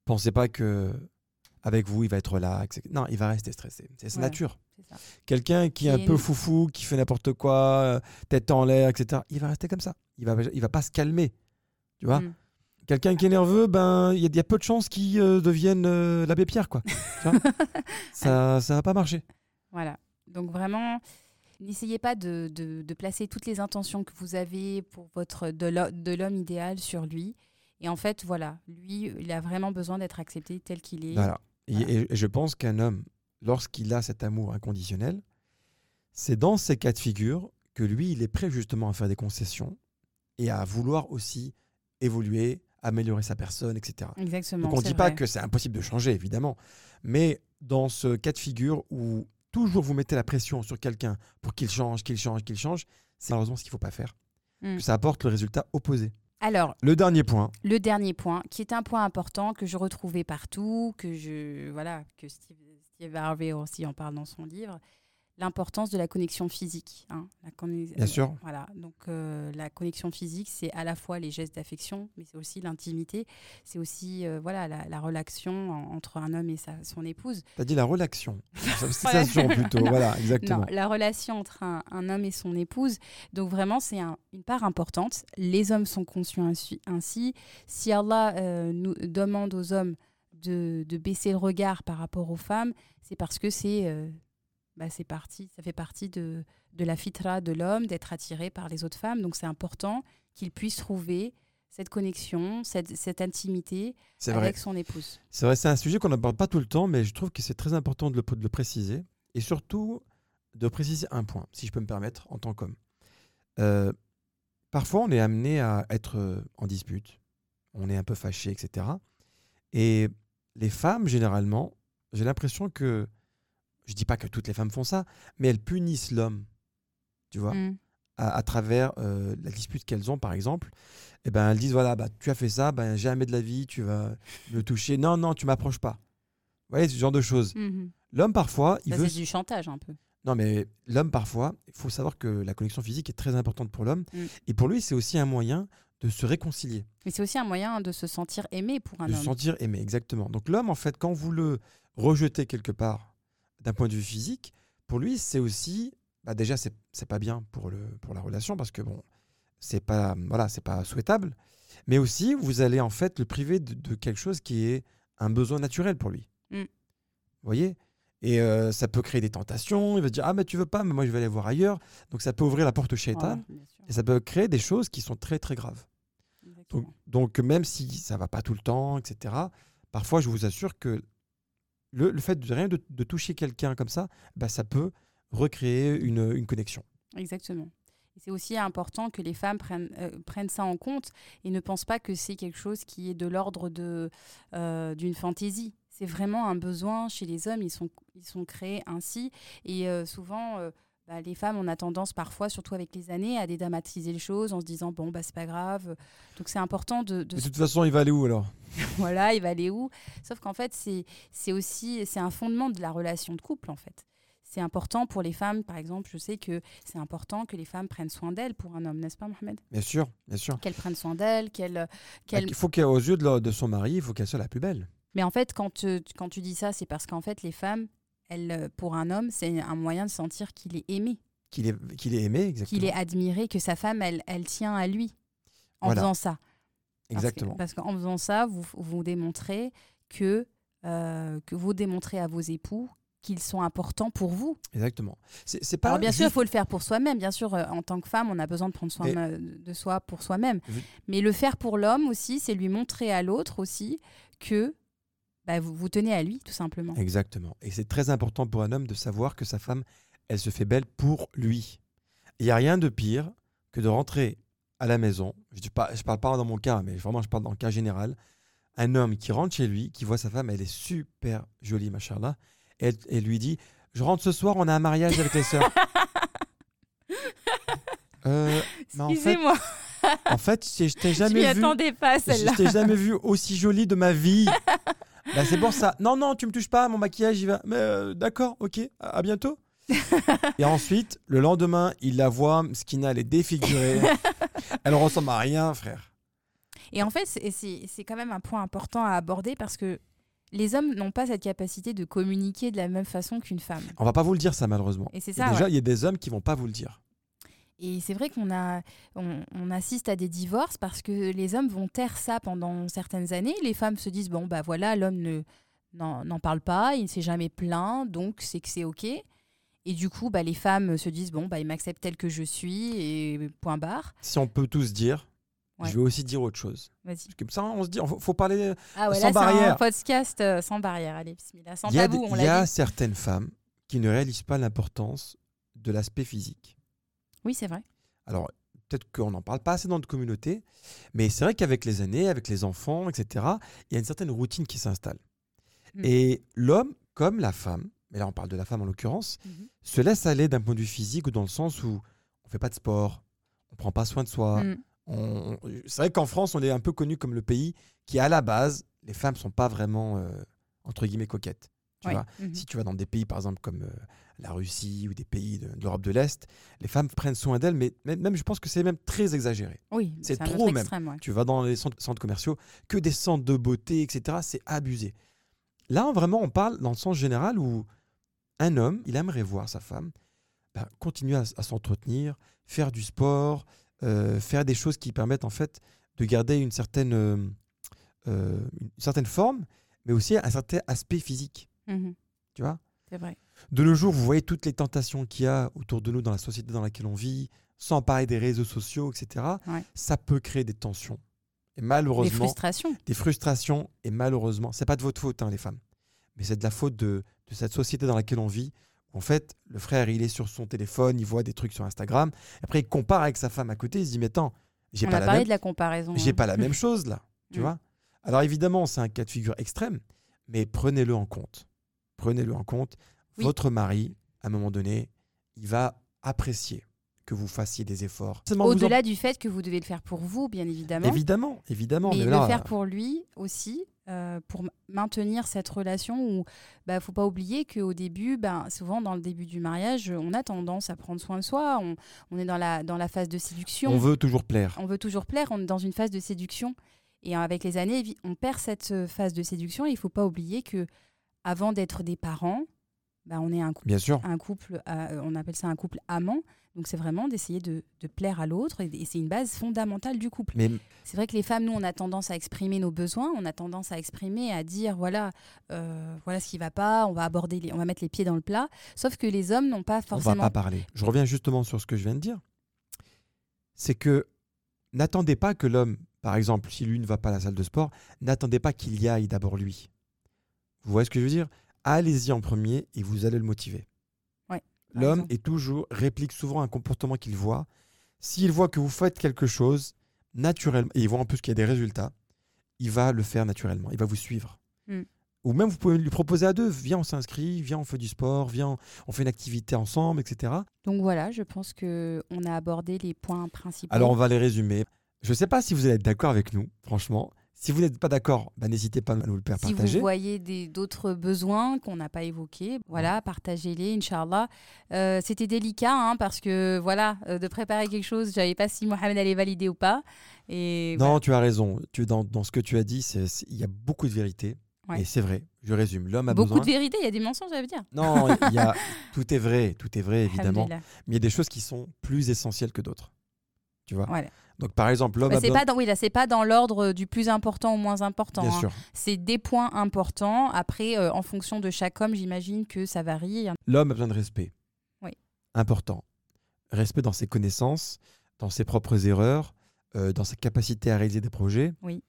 Speaker 2: pensez pas que avec vous, il va être relax. Non, il va rester stressé. C'est sa
Speaker 1: Ouais.
Speaker 2: nature. Quelqu'un qui est un peu foufou, qui fait n'importe quoi, euh, tête en l'air, etc., il va rester comme ça. Il va, il va pas se calmer. Tu vois
Speaker 1: Mm.
Speaker 2: Quelqu'un qui est nerveux, ben il y, a- il y a peu de chances qu'il euh, devienne euh, l'abbé Pierre, quoi. Tu vois (laughs) ça, ça va pas marcher.
Speaker 1: Voilà. Donc vraiment, n'essayez pas de, de- de placer toutes les intentions que vous avez pour votre de l'ho- de l'homme idéal sur lui. Et en fait, voilà, lui, il a vraiment besoin d'être accepté tel qu'il est.
Speaker 2: Voilà. Et-
Speaker 1: Voilà.
Speaker 2: Et, et je pense qu'un homme, lorsqu'il a cet amour inconditionnel, c'est dans ces cas de figure que lui, il est prêt justement à faire des concessions et à vouloir aussi évoluer, améliorer sa personne, etc.
Speaker 1: Exactement.
Speaker 2: Donc on ne dit pas que c'est impossible de changer, évidemment. Mais dans ce cas de figure où toujours vous mettez la pression sur quelqu'un pour qu'il change, qu'il change, qu'il change, c'est malheureusement ce qu'il ne faut pas faire.
Speaker 1: Mm.
Speaker 2: Que ça apporte le résultat opposé.
Speaker 1: Alors,
Speaker 2: Le dernier point,
Speaker 1: le dernier point, qui est un point important que je retrouvais partout, que je voilà, que Steve, Steve Harvey aussi en parle dans son livre, l'importance de la connexion physique. hein. La conne-
Speaker 2: Bien sûr.
Speaker 1: Voilà. Donc euh, la connexion physique, c'est à la fois les gestes d'affection, mais c'est aussi l'intimité, c'est aussi euh, voilà la, la relation en- entre un homme et sa, son épouse.
Speaker 2: tu as dit la relaxation. Sensation (laughs) plutôt, (laughs)
Speaker 1: Non.
Speaker 2: voilà, exactement.
Speaker 1: Non, la relation entre un, un homme et son épouse. Donc vraiment, c'est un- une part importante. Les hommes sont conscients ainsi. Si Allah euh, nous demande aux hommes de, de baisser le regard par rapport aux femmes, c'est parce que c'est bah, c'est parti, ça fait partie de, de la fitra de l'homme d'être attiré par les autres femmes. Donc c'est important qu'il puisse trouver cette connexion, cette, cette intimité
Speaker 2: vrai.
Speaker 1: avec son épouse.
Speaker 2: C'est vrai, c'est un sujet qu'on n'aborde pas tout le temps, mais je trouve que c'est très important de le, de le préciser. Et surtout, de préciser un point, si je peux me permettre, en tant qu'homme. Euh, parfois, on est amené à être euh, en dispute, on est un peu fâché, etc. Et les femmes, généralement, j'ai l'impression que, je dis pas que toutes les femmes font ça, mais elles punissent l'homme, tu vois,
Speaker 1: Mm.
Speaker 2: à, à travers euh, la dispute qu'elles ont, par exemple. Et ben, elles disent voilà, bah, tu as fait ça, ben, jamais de la vie, tu vas me toucher. Non, non, tu m'approches pas. Vous voyez, ce genre de choses.
Speaker 1: Mhm.
Speaker 2: L'homme, parfois, il
Speaker 1: Ça,
Speaker 2: veut.
Speaker 1: c'est du chantage un peu.
Speaker 2: Non, mais l'homme, parfois, il faut savoir que la connexion physique est très importante pour l'homme.
Speaker 1: Mm.
Speaker 2: Et pour lui, c'est aussi un moyen de se réconcilier,
Speaker 1: Mais c'est aussi un moyen de se sentir aimé pour un
Speaker 2: de
Speaker 1: homme.
Speaker 2: se sentir aimé, exactement. Donc l'homme, en fait, quand vous le rejetez quelque part d'un point de vue physique, pour lui, c'est aussi. Bah déjà, c'est pas bien pour, le, pour la relation parce que, bon, c'est pas, voilà, c'est pas souhaitable. Mais aussi, vous allez en fait le priver de, de quelque chose qui est un besoin naturel pour lui.
Speaker 1: Mm.
Speaker 2: Vous voyez? Et euh, ça peut créer des tentations. Il va dire Ah, mais tu veux pas, mais moi je vais aller voir ailleurs. Donc ça peut ouvrir la porte au shaitan. Et ça peut créer des choses qui sont très très graves. Donc, donc, même si ça va pas tout le temps, etc., parfois je vous assure que le, le fait de rien de, toucher quelqu'un comme ça, bah, ça peut recréer une, une connexion.
Speaker 1: Exactement. C'est aussi important que les femmes prennent, euh, prennent ça en compte et ne pensent pas que c'est quelque chose qui est de l'ordre euh, d'une fantaisie. C'est vraiment un besoin chez les hommes, ils sont, ils sont créés ainsi. Et euh, souvent, bah, les femmes, on a tendance parfois, surtout avec les années, à dédramatiser les choses en se disant, bon, bah, c'est pas grave. Donc c'est important de... de
Speaker 2: toute façon, il va aller où alors? (laughs)
Speaker 1: Voilà, il va aller où? Sauf qu'en fait, c'est aussi c'est un fondement de la relation de couple, en fait. C'est important pour les femmes, par exemple, je sais que c'est important que les femmes prennent soin d'elles pour un homme, n'est-ce pas, Mohamed?
Speaker 2: Bien sûr, bien sûr.
Speaker 1: Qu'elles prennent soin d'elles, qu'elles... qu'elles-
Speaker 2: Il faut qu'aux yeux de, leur- de son mari, il faut qu'elle soit la plus belle.
Speaker 1: Mais en fait, quand, euh, quand tu dis ça, c'est parce qu'en fait, les femmes, elles, euh, pour un homme, c'est un moyen de sentir qu'il est aimé,
Speaker 2: Qu'il est, qu'il est aimé, exactement.
Speaker 1: qu'il est admiré, que sa femme, elle, elle tient à lui en
Speaker 2: Voilà.
Speaker 1: faisant ça.
Speaker 2: Exactement.
Speaker 1: Parce qu'en faisant ça, vous, vous démontrez que, euh, que vous démontrez à vos époux qu'ils sont importants pour vous.
Speaker 2: Exactement. C'est pas
Speaker 1: Alors bien sûr, il faut le faire pour soi-même. Bien sûr, euh, en tant que femme, on a besoin de prendre soin
Speaker 2: Mais-
Speaker 1: de soi pour soi-même. Mais le faire pour l'homme aussi, c'est lui montrer à l'autre aussi que bah, vous, vous tenez à lui, tout simplement.
Speaker 2: Exactement. Et c'est très important pour un homme de savoir que sa femme, elle se fait belle pour lui. Il n'y a rien de pire que de rentrer à la maison. Je ne je parle pas dans mon cas, mais vraiment, je parle dans le cas général. Un homme qui rentre chez lui, qui voit sa femme, elle est super jolie, machallah, et, elle- et lui dit Je rentre ce soir, on a un mariage avec les sœurs. (laughs) Euh,
Speaker 1: Excusez-moi.
Speaker 2: En fait, je je t'ai
Speaker 1: Je m'y
Speaker 2: jamais vu.
Speaker 1: attendais pas,
Speaker 2: Je
Speaker 1: celle-là.
Speaker 2: t'ai jamais vu aussi jolie de ma vie. (laughs) Bah, c'est pour ça. Non, non, tu me touches pas, mon maquillage, il va. Mais euh, d'accord, ok, à, à bientôt. (laughs) Et ensuite, le lendemain, il la voit, Skina, elle est défigurée. (laughs) elle ressemble à rien, frère.
Speaker 1: Et en fait, c'est- quand même un point important à aborder parce que les hommes n'ont pas cette capacité de communiquer de la même façon qu'une femme.
Speaker 2: On va pas vous le dire, ça, malheureusement.
Speaker 1: Et c'est
Speaker 2: Et déjà,
Speaker 1: ouais.
Speaker 2: il y a des hommes qui vont pas vous le dire.
Speaker 1: Et c'est vrai qu'on a, on, on assiste à des divorces parce que les hommes vont taire ça pendant certaines années. Les femmes se disent bon bah voilà, l'homme ne n'en parle pas, il ne s'est jamais plaint, donc c'est que c'est ok. Et du coup, bah, les femmes se disent bon bah il m'accepte tel que je suis et point barre.
Speaker 2: Si on peut tous dire,
Speaker 1: Ouais.
Speaker 2: je vais aussi dire autre chose.
Speaker 1: Vas-y.
Speaker 2: Comme ça, on se dit, faut, faut parler.
Speaker 1: Ah ouais,
Speaker 2: Sans
Speaker 1: là c'est
Speaker 2: barrière.
Speaker 1: un podcast euh, sans barrière. Allez, bismillah, sans
Speaker 2: Il y a,
Speaker 1: tabou, on
Speaker 2: il y a certaines femmes qui ne réalisent pas l'importance de l'aspect physique.
Speaker 1: Oui, c'est vrai.
Speaker 2: Alors, peut-être qu'on n'en parle pas assez dans notre communauté, mais c'est vrai qu'avec les années, avec les enfants, etc., il y a une certaine routine qui s'installe.
Speaker 1: Mm.
Speaker 2: Et l'homme, comme la femme, mais là on parle de la femme en l'occurrence,
Speaker 1: Mhm.
Speaker 2: se laisse aller d'un point de vue physique ou dans le sens où on fait pas de sport, on prend pas soin de soi.
Speaker 1: Mm.
Speaker 2: on- C'est vrai qu'en France, on est un peu connu comme le pays qui, à la base, les femmes sont pas vraiment, euh, entre guillemets, coquettes. Tu
Speaker 1: Ouais.
Speaker 2: vois
Speaker 1: Mhm.
Speaker 2: si tu vas dans des pays, par exemple, comme euh, la Russie ou des pays de, de l'Europe de l'Est, les femmes prennent soin d'elles, mais même, même, je pense que c'est même très exagéré.
Speaker 1: Oui,
Speaker 2: c'est trop même.
Speaker 1: extrême, ouais.
Speaker 2: Tu vas dans les centres, centres commerciaux, que des centres de beauté, etc. C'est abusé. Là, vraiment, on parle dans le sens général où un homme, il aimerait voir sa femme bah, continuer à, s'entretenir, faire du sport, euh, faire des choses qui permettent en fait de garder une certaine, euh, euh, une certaine forme, mais aussi un certain aspect physique.
Speaker 1: Mhm.
Speaker 2: Tu vois?
Speaker 1: C'est vrai.
Speaker 2: de nos jours, vous voyez toutes les tentations qu'il y a autour de nous dans la société dans laquelle on vit, sans parler des réseaux sociaux, etc.
Speaker 1: Ouais.
Speaker 2: Ça peut créer des tensions. Et
Speaker 1: Des
Speaker 2: malheureusement,
Speaker 1: frustrations.
Speaker 2: des frustrations. Et malheureusement, c'est pas de votre faute, hein, les femmes, mais c'est de la faute de, de cette société dans laquelle on vit. En fait, le frère, il est sur son téléphone, il voit des trucs sur Instagram. Après, il compare avec sa femme à côté. Il se dit, mais attends, j'ai
Speaker 1: On
Speaker 2: pas
Speaker 1: a
Speaker 2: la
Speaker 1: parlé
Speaker 2: même
Speaker 1: de la comparaison.
Speaker 2: j'ai
Speaker 1: hein.
Speaker 2: pas la même (laughs) chose là, tu
Speaker 1: Mm.
Speaker 2: vois? Alors évidemment, c'est un cas de figure extrême, mais prenez-le en compte. Prenez-le en compte.
Speaker 1: Oui.
Speaker 2: Votre mari, à un moment donné, il va apprécier que vous fassiez des efforts. En-
Speaker 1: Au-delà du fait que vous devez le faire pour vous, bien évidemment.
Speaker 2: Évidemment, évidemment.
Speaker 1: mais
Speaker 2: mais
Speaker 1: le
Speaker 2: là,
Speaker 1: faire pour lui aussi, euh, pour maintenir cette relation où bah faut pas oublier qu'au début, ben, souvent dans le début du mariage, on a tendance à prendre soin de soi. On, on est dans la, dans la phase de séduction.
Speaker 2: on veut toujours plaire.
Speaker 1: On veut toujours plaire. On est dans une phase de séduction. Et avec les années, on perd cette euh, phase de séduction. Et il faut pas oublier que avant d'être des parents, bah, on est un, cou-
Speaker 2: Bien sûr.
Speaker 1: un couple, euh, on appelle ça un couple amant. Donc c'est vraiment d'essayer de, de plaire à l'autre et, et c'est une base fondamentale du couple.
Speaker 2: Mais
Speaker 1: C'est vrai que les femmes, nous, on a tendance à exprimer nos besoins, on a tendance à exprimer, à dire voilà, euh, voilà ce qui va pas, on va aborder, les- on va mettre les pieds dans le plat. Sauf que les hommes n'ont pas
Speaker 2: on va
Speaker 1: forcément.
Speaker 2: pas parler. Je reviens justement sur ce que je viens de dire. C'est que n'attendez pas que l'homme, par exemple, si lui ne va pas à la salle de sport, n'attendez pas qu'il y aille d'abord lui. Vous voyez ce que je veux dire? Allez-y en premier et vous allez le motiver.
Speaker 1: Ouais,
Speaker 2: L'homme est toujours réplique souvent un comportement qu'il voit. S'il voit que vous faites quelque chose naturellement, et il voit en plus qu'il y a des résultats, il va le faire naturellement. Il va vous suivre.
Speaker 1: Mm.
Speaker 2: Ou même vous pouvez lui proposer à deux. Viens, on s'inscrit. Viens, on fait du sport. Viens, on fait une activité ensemble, etc.
Speaker 1: Donc voilà, je pense que on a abordé les points principaux.
Speaker 2: Alors on va les résumer. Je ne sais pas si vous allez être d'accord avec nous, franchement. Si vous n'êtes pas d'accord, bah, n'hésitez pas à nous le faire
Speaker 1: si
Speaker 2: partager.
Speaker 1: vous voyez d'autres besoins qu'on n'a pas évoqués, voilà, partagez-les, Inch'Allah. Euh, C'était délicat, hein, parce que voilà, euh, de préparer quelque chose, je savais pas si Mohamed allait valider ou pas. Et
Speaker 2: Non, tu as raison. Tu, dans, dans ce que tu as dit, il y a beaucoup de vérité.
Speaker 1: Ouais.
Speaker 2: Et c'est vrai. Je résume. L'homme a
Speaker 1: beaucoup
Speaker 2: besoin.
Speaker 1: de vérité, il y a des mensonges, veut dire.
Speaker 2: Non, il y a (laughs) tout est vrai, tout est vrai évidemment. Mais il y a des choses qui sont plus essentielles que d'autres. Tu vois?
Speaker 1: Voilà.
Speaker 2: Donc par exemple, l'homme
Speaker 1: Bah, c'est pas dans, oui, là, c'est pas dans l'ordre du plus important au moins important.
Speaker 2: Bien
Speaker 1: hein.
Speaker 2: sûr.
Speaker 1: C'est des points importants. Après, euh, en fonction de chaque homme, j'imagine que ça varie.
Speaker 2: L'homme a besoin de respect.
Speaker 1: Oui.
Speaker 2: Important. Respect dans ses connaissances, dans ses propres erreurs, euh, dans sa capacité à réaliser des projets.
Speaker 1: Oui.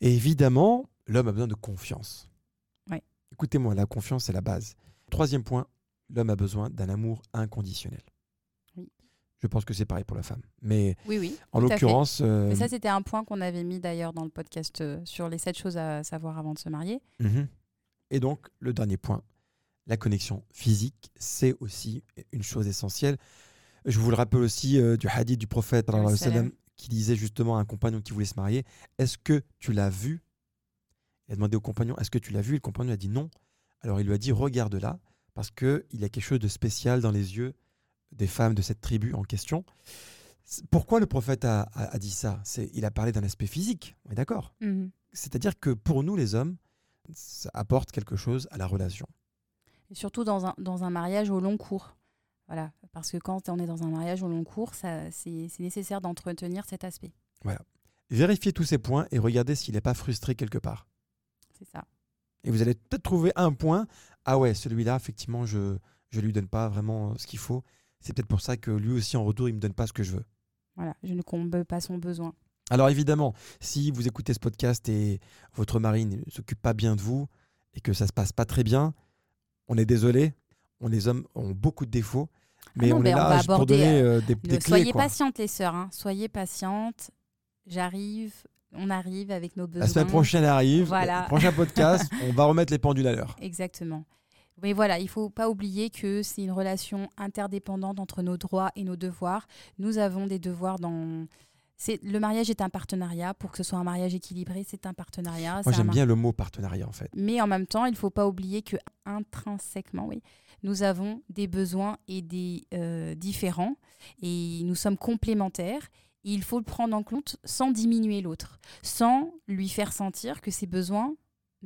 Speaker 2: Et évidemment, l'homme a besoin de confiance.
Speaker 1: Oui.
Speaker 2: Écoutez-moi, la confiance, c'est la base. Troisième point, l'homme a besoin d'un amour inconditionnel. Je pense que c'est pareil pour la femme. Mais
Speaker 1: Oui, oui.
Speaker 2: en l'occurrence, euh,
Speaker 1: Mais ça, c'était un point qu'on avait mis d'ailleurs dans le podcast euh, sur les sept choses à savoir avant de se marier.
Speaker 2: Mhm. Et donc, le dernier point, la connexion physique, c'est aussi une chose essentielle. Je vous le rappelle aussi euh, du hadith du prophète sallam, qui disait justement à un compagnon qui voulait se marier Est-ce que tu l'as vu? Il a demandé au compagnon Est-ce que tu l'as vu? Et le compagnon a dit non. Alors il lui a dit Regarde-la, parce qu'il y a quelque chose de spécial dans les yeux des femmes de cette tribu en question. Pourquoi le prophète a, a- a dit ça? C'est Il a parlé d'un aspect physique, on est d'accord?
Speaker 1: Mhm.
Speaker 2: C'est-à-dire que pour nous, les hommes, ça apporte quelque chose à la relation.
Speaker 1: Et surtout dans un, dans un mariage au long cours. Voilà, parce que quand on est dans un mariage au long cours, ça, c'est c'est nécessaire d'entretenir cet aspect.
Speaker 2: Vérifiez tous ces points et regardez s'il n'est pas frustré quelque part.
Speaker 1: C'est ça.
Speaker 2: Et vous allez peut-être trouver un point. Ah ouais, celui-là, effectivement, je ne lui donne pas vraiment ce qu'il faut. C'est peut-être pour ça que lui aussi, en retour, il ne me donne pas ce que je veux.
Speaker 1: Voilà, je ne comble pas son besoin.
Speaker 2: Alors évidemment, si vous écoutez ce podcast et votre mari ne s'occupe pas bien de vous et que ça se passe pas très bien, on est désolé. On les hommes ont beaucoup de défauts, mais
Speaker 1: Ah non,
Speaker 2: on
Speaker 1: mais
Speaker 2: est
Speaker 1: on
Speaker 2: là pour donner euh, des, des
Speaker 1: Ne-
Speaker 2: clés.
Speaker 1: soyez
Speaker 2: quoi.
Speaker 1: patientes, les sœurs. hein. Soyez patientes. J'arrive, on arrive avec nos besoins.
Speaker 2: La semaine prochaine arrive,
Speaker 1: Voilà.
Speaker 2: prochain podcast, (laughs) on va remettre les pendules à l'heure.
Speaker 1: Exactement. Mais voilà, il faut pas oublier que c'est une relation interdépendante entre nos droits et nos devoirs. Nous avons des devoirs dans. Le mariage est un partenariat. Pour que ce soit un mariage équilibré, c'est un partenariat.
Speaker 2: Moi j'aime
Speaker 1: mar-
Speaker 2: bien le mot partenariat en fait.
Speaker 1: Mais en même temps, il ne faut pas oublier que intrinsèquement, oui, nous avons des besoins et des euh, différents et nous sommes complémentaires. Il faut le prendre en compte sans diminuer l'autre, sans lui faire sentir que ses besoins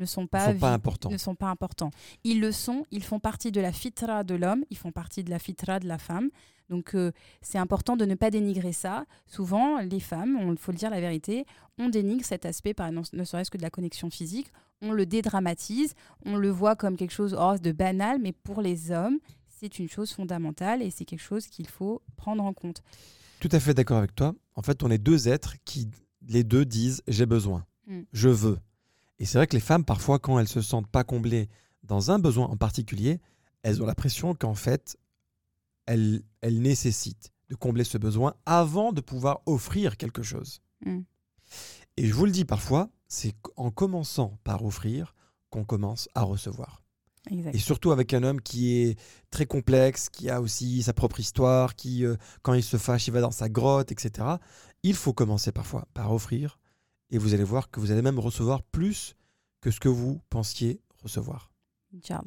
Speaker 1: ne sont pas,
Speaker 2: sont pas
Speaker 1: vi-
Speaker 2: importants.
Speaker 1: ne sont pas importants. Ils le sont, ils font partie de la fitra de l'homme, ils font partie de la fitra de la femme. Donc euh, c'est important de ne pas dénigrer ça. Souvent, les femmes, il faut le dire la vérité, on dénigre cet aspect, par ne serait-ce que de la connexion physique, on le dédramatise, on le voit comme quelque chose oh, de banal, mais pour les hommes, c'est une chose fondamentale et c'est quelque chose qu'il faut prendre en compte.
Speaker 2: Tout à fait d'accord avec toi. En fait, on est deux êtres qui, les deux, disent j'ai besoin,
Speaker 1: Mm.
Speaker 2: je veux. Et c'est vrai que les femmes, parfois, quand elles se sentent pas comblées dans un besoin en particulier, elles ont l'impression qu'en fait, elles, elles nécessitent de combler ce besoin avant de pouvoir offrir quelque chose.
Speaker 1: Mm.
Speaker 2: Et je vous le dis parfois, c'est en commençant par offrir qu'on commence à recevoir.
Speaker 1: Exact.
Speaker 2: Et surtout avec un homme qui est très complexe, qui a aussi sa propre histoire, qui, euh, quand il se fâche, il va dans sa grotte, etc. Il faut commencer parfois par offrir, et vous allez voir que vous allez même recevoir plus que ce que vous pensiez recevoir.
Speaker 1: Inch'Allah.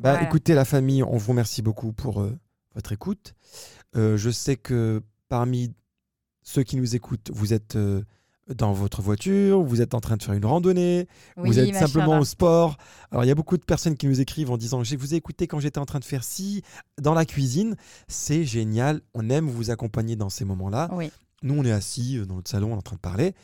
Speaker 2: Bah,
Speaker 1: Voilà.
Speaker 2: Écoutez, la famille, on vous remercie beaucoup pour euh, votre écoute. Euh, je sais que parmi ceux qui nous écoutent, vous êtes euh, dans votre voiture, vous êtes en train de faire une randonnée, vous êtes simplement au sport. Alors, il y a beaucoup de personnes qui nous écrivent en disant Je vous ai écouté quand j'étais en train de faire ci dans la cuisine. C'est génial. On aime vous accompagner dans ces moments-là.
Speaker 1: Oui.
Speaker 2: Nous, on est assis euh, dans notre salon, on est en train de parler.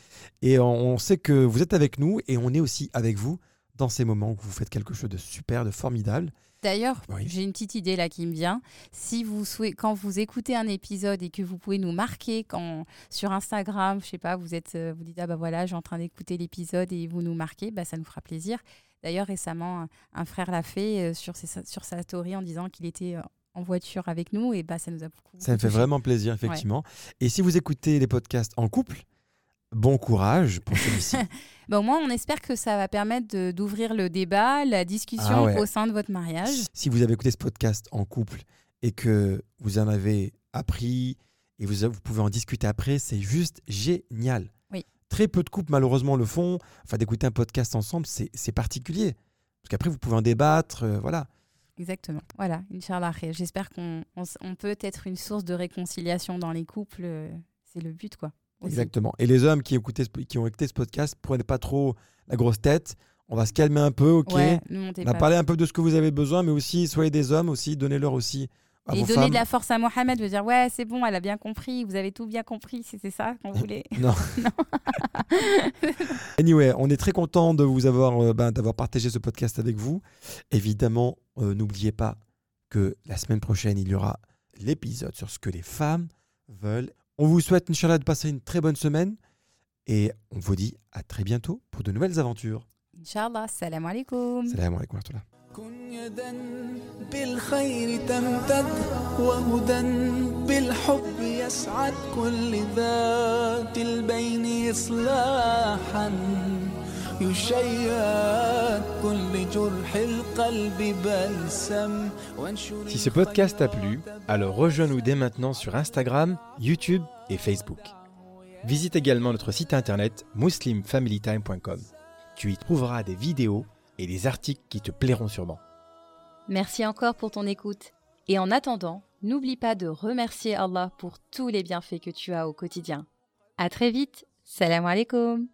Speaker 2: Et on, sait que vous êtes avec nous et on est aussi avec vous dans ces moments où vous faites quelque chose de super, de formidable.
Speaker 1: D'ailleurs,
Speaker 2: Oui.
Speaker 1: j'ai une petite idée là qui me vient. Si vous souhaitez, quand vous écoutez un épisode et que vous pouvez nous marquer quand sur Instagram, je sais pas, vous êtes, euh, vous dites ah bah voilà, j'ai en train d'écouter l'épisode et vous nous marquez, bah ça nous fera plaisir. D'ailleurs récemment, un- frère l'a fait euh, sur, ses- sur sa story en disant qu'il était en voiture avec nous et bah ça nous a beaucoup.
Speaker 2: Ça me fait vraiment plaisir, effectivement. Et si vous écoutez les podcasts en couple, bon courage pour celui-ci. (laughs)
Speaker 1: Bah, au moins, on espère que ça va permettre d'ouvrir le débat, la discussion
Speaker 2: Ah ouais.
Speaker 1: au sein de votre mariage.
Speaker 2: si vous avez écouté ce podcast en couple et que vous en avez appris et vous, vous pouvez en discuter après, c'est juste génial.
Speaker 1: Oui.
Speaker 2: Très peu de couples, malheureusement, le font. Enfin, d'écouter un podcast ensemble, c'est c'est particulier. Parce qu'après, vous pouvez en débattre. euh, voilà.
Speaker 1: Exactement. Voilà, Inch'Allah. khair. J'espère qu'on on, s- on peut être une source de réconciliation dans les couples. euh, C'est le but, quoi. aussi.
Speaker 2: Exactement. Et les hommes qui, écoutaient ce- qui ont écouté ce podcast, prenez pas trop la grosse tête. On va se calmer un peu, ok?
Speaker 1: Ouais,
Speaker 2: On a
Speaker 1: pas.
Speaker 2: parlé un peu de ce que vous avez besoin, mais aussi, soyez des hommes aussi, donnez-leur aussi à
Speaker 1: Et donner
Speaker 2: femmes.
Speaker 1: de la force à Mohamed, de dire ouais, c'est bon, elle a bien compris, vous avez tout bien compris, c'était ça qu'on voulait.
Speaker 2: Non. (laughs) (laughs) Anyway, on est très content de vous avoir, euh, ben, d'avoir partagé ce podcast avec vous. Évidemment, euh, n'oubliez pas que la semaine prochaine, il y aura l'épisode sur ce que les femmes veulent. On vous souhaite, Inch'Allah, de passer une très bonne semaine et on vous dit à très bientôt pour de nouvelles aventures.
Speaker 1: Inch'Allah, salam alaikum.
Speaker 2: Salam alaikum.
Speaker 3: كن يدا بالخير تمتد وهدى بالحب يسعد كل ذات البين إصلاحا يشيد كل جرح القلب بلسم وانشر
Speaker 4: Si ce podcast t'a plu, alors rejoins-nous dès maintenant sur Instagram, YouTube et Facebook.
Speaker 2: Visite également notre site internet muslimfamilytime.com. Tu y trouveras des vidéos et des articles qui te plairont sûrement.
Speaker 1: Merci encore pour ton écoute. Et en attendant, n'oublie pas de remercier Allah pour tous les bienfaits que tu as au quotidien. À très vite. Salam alaikum.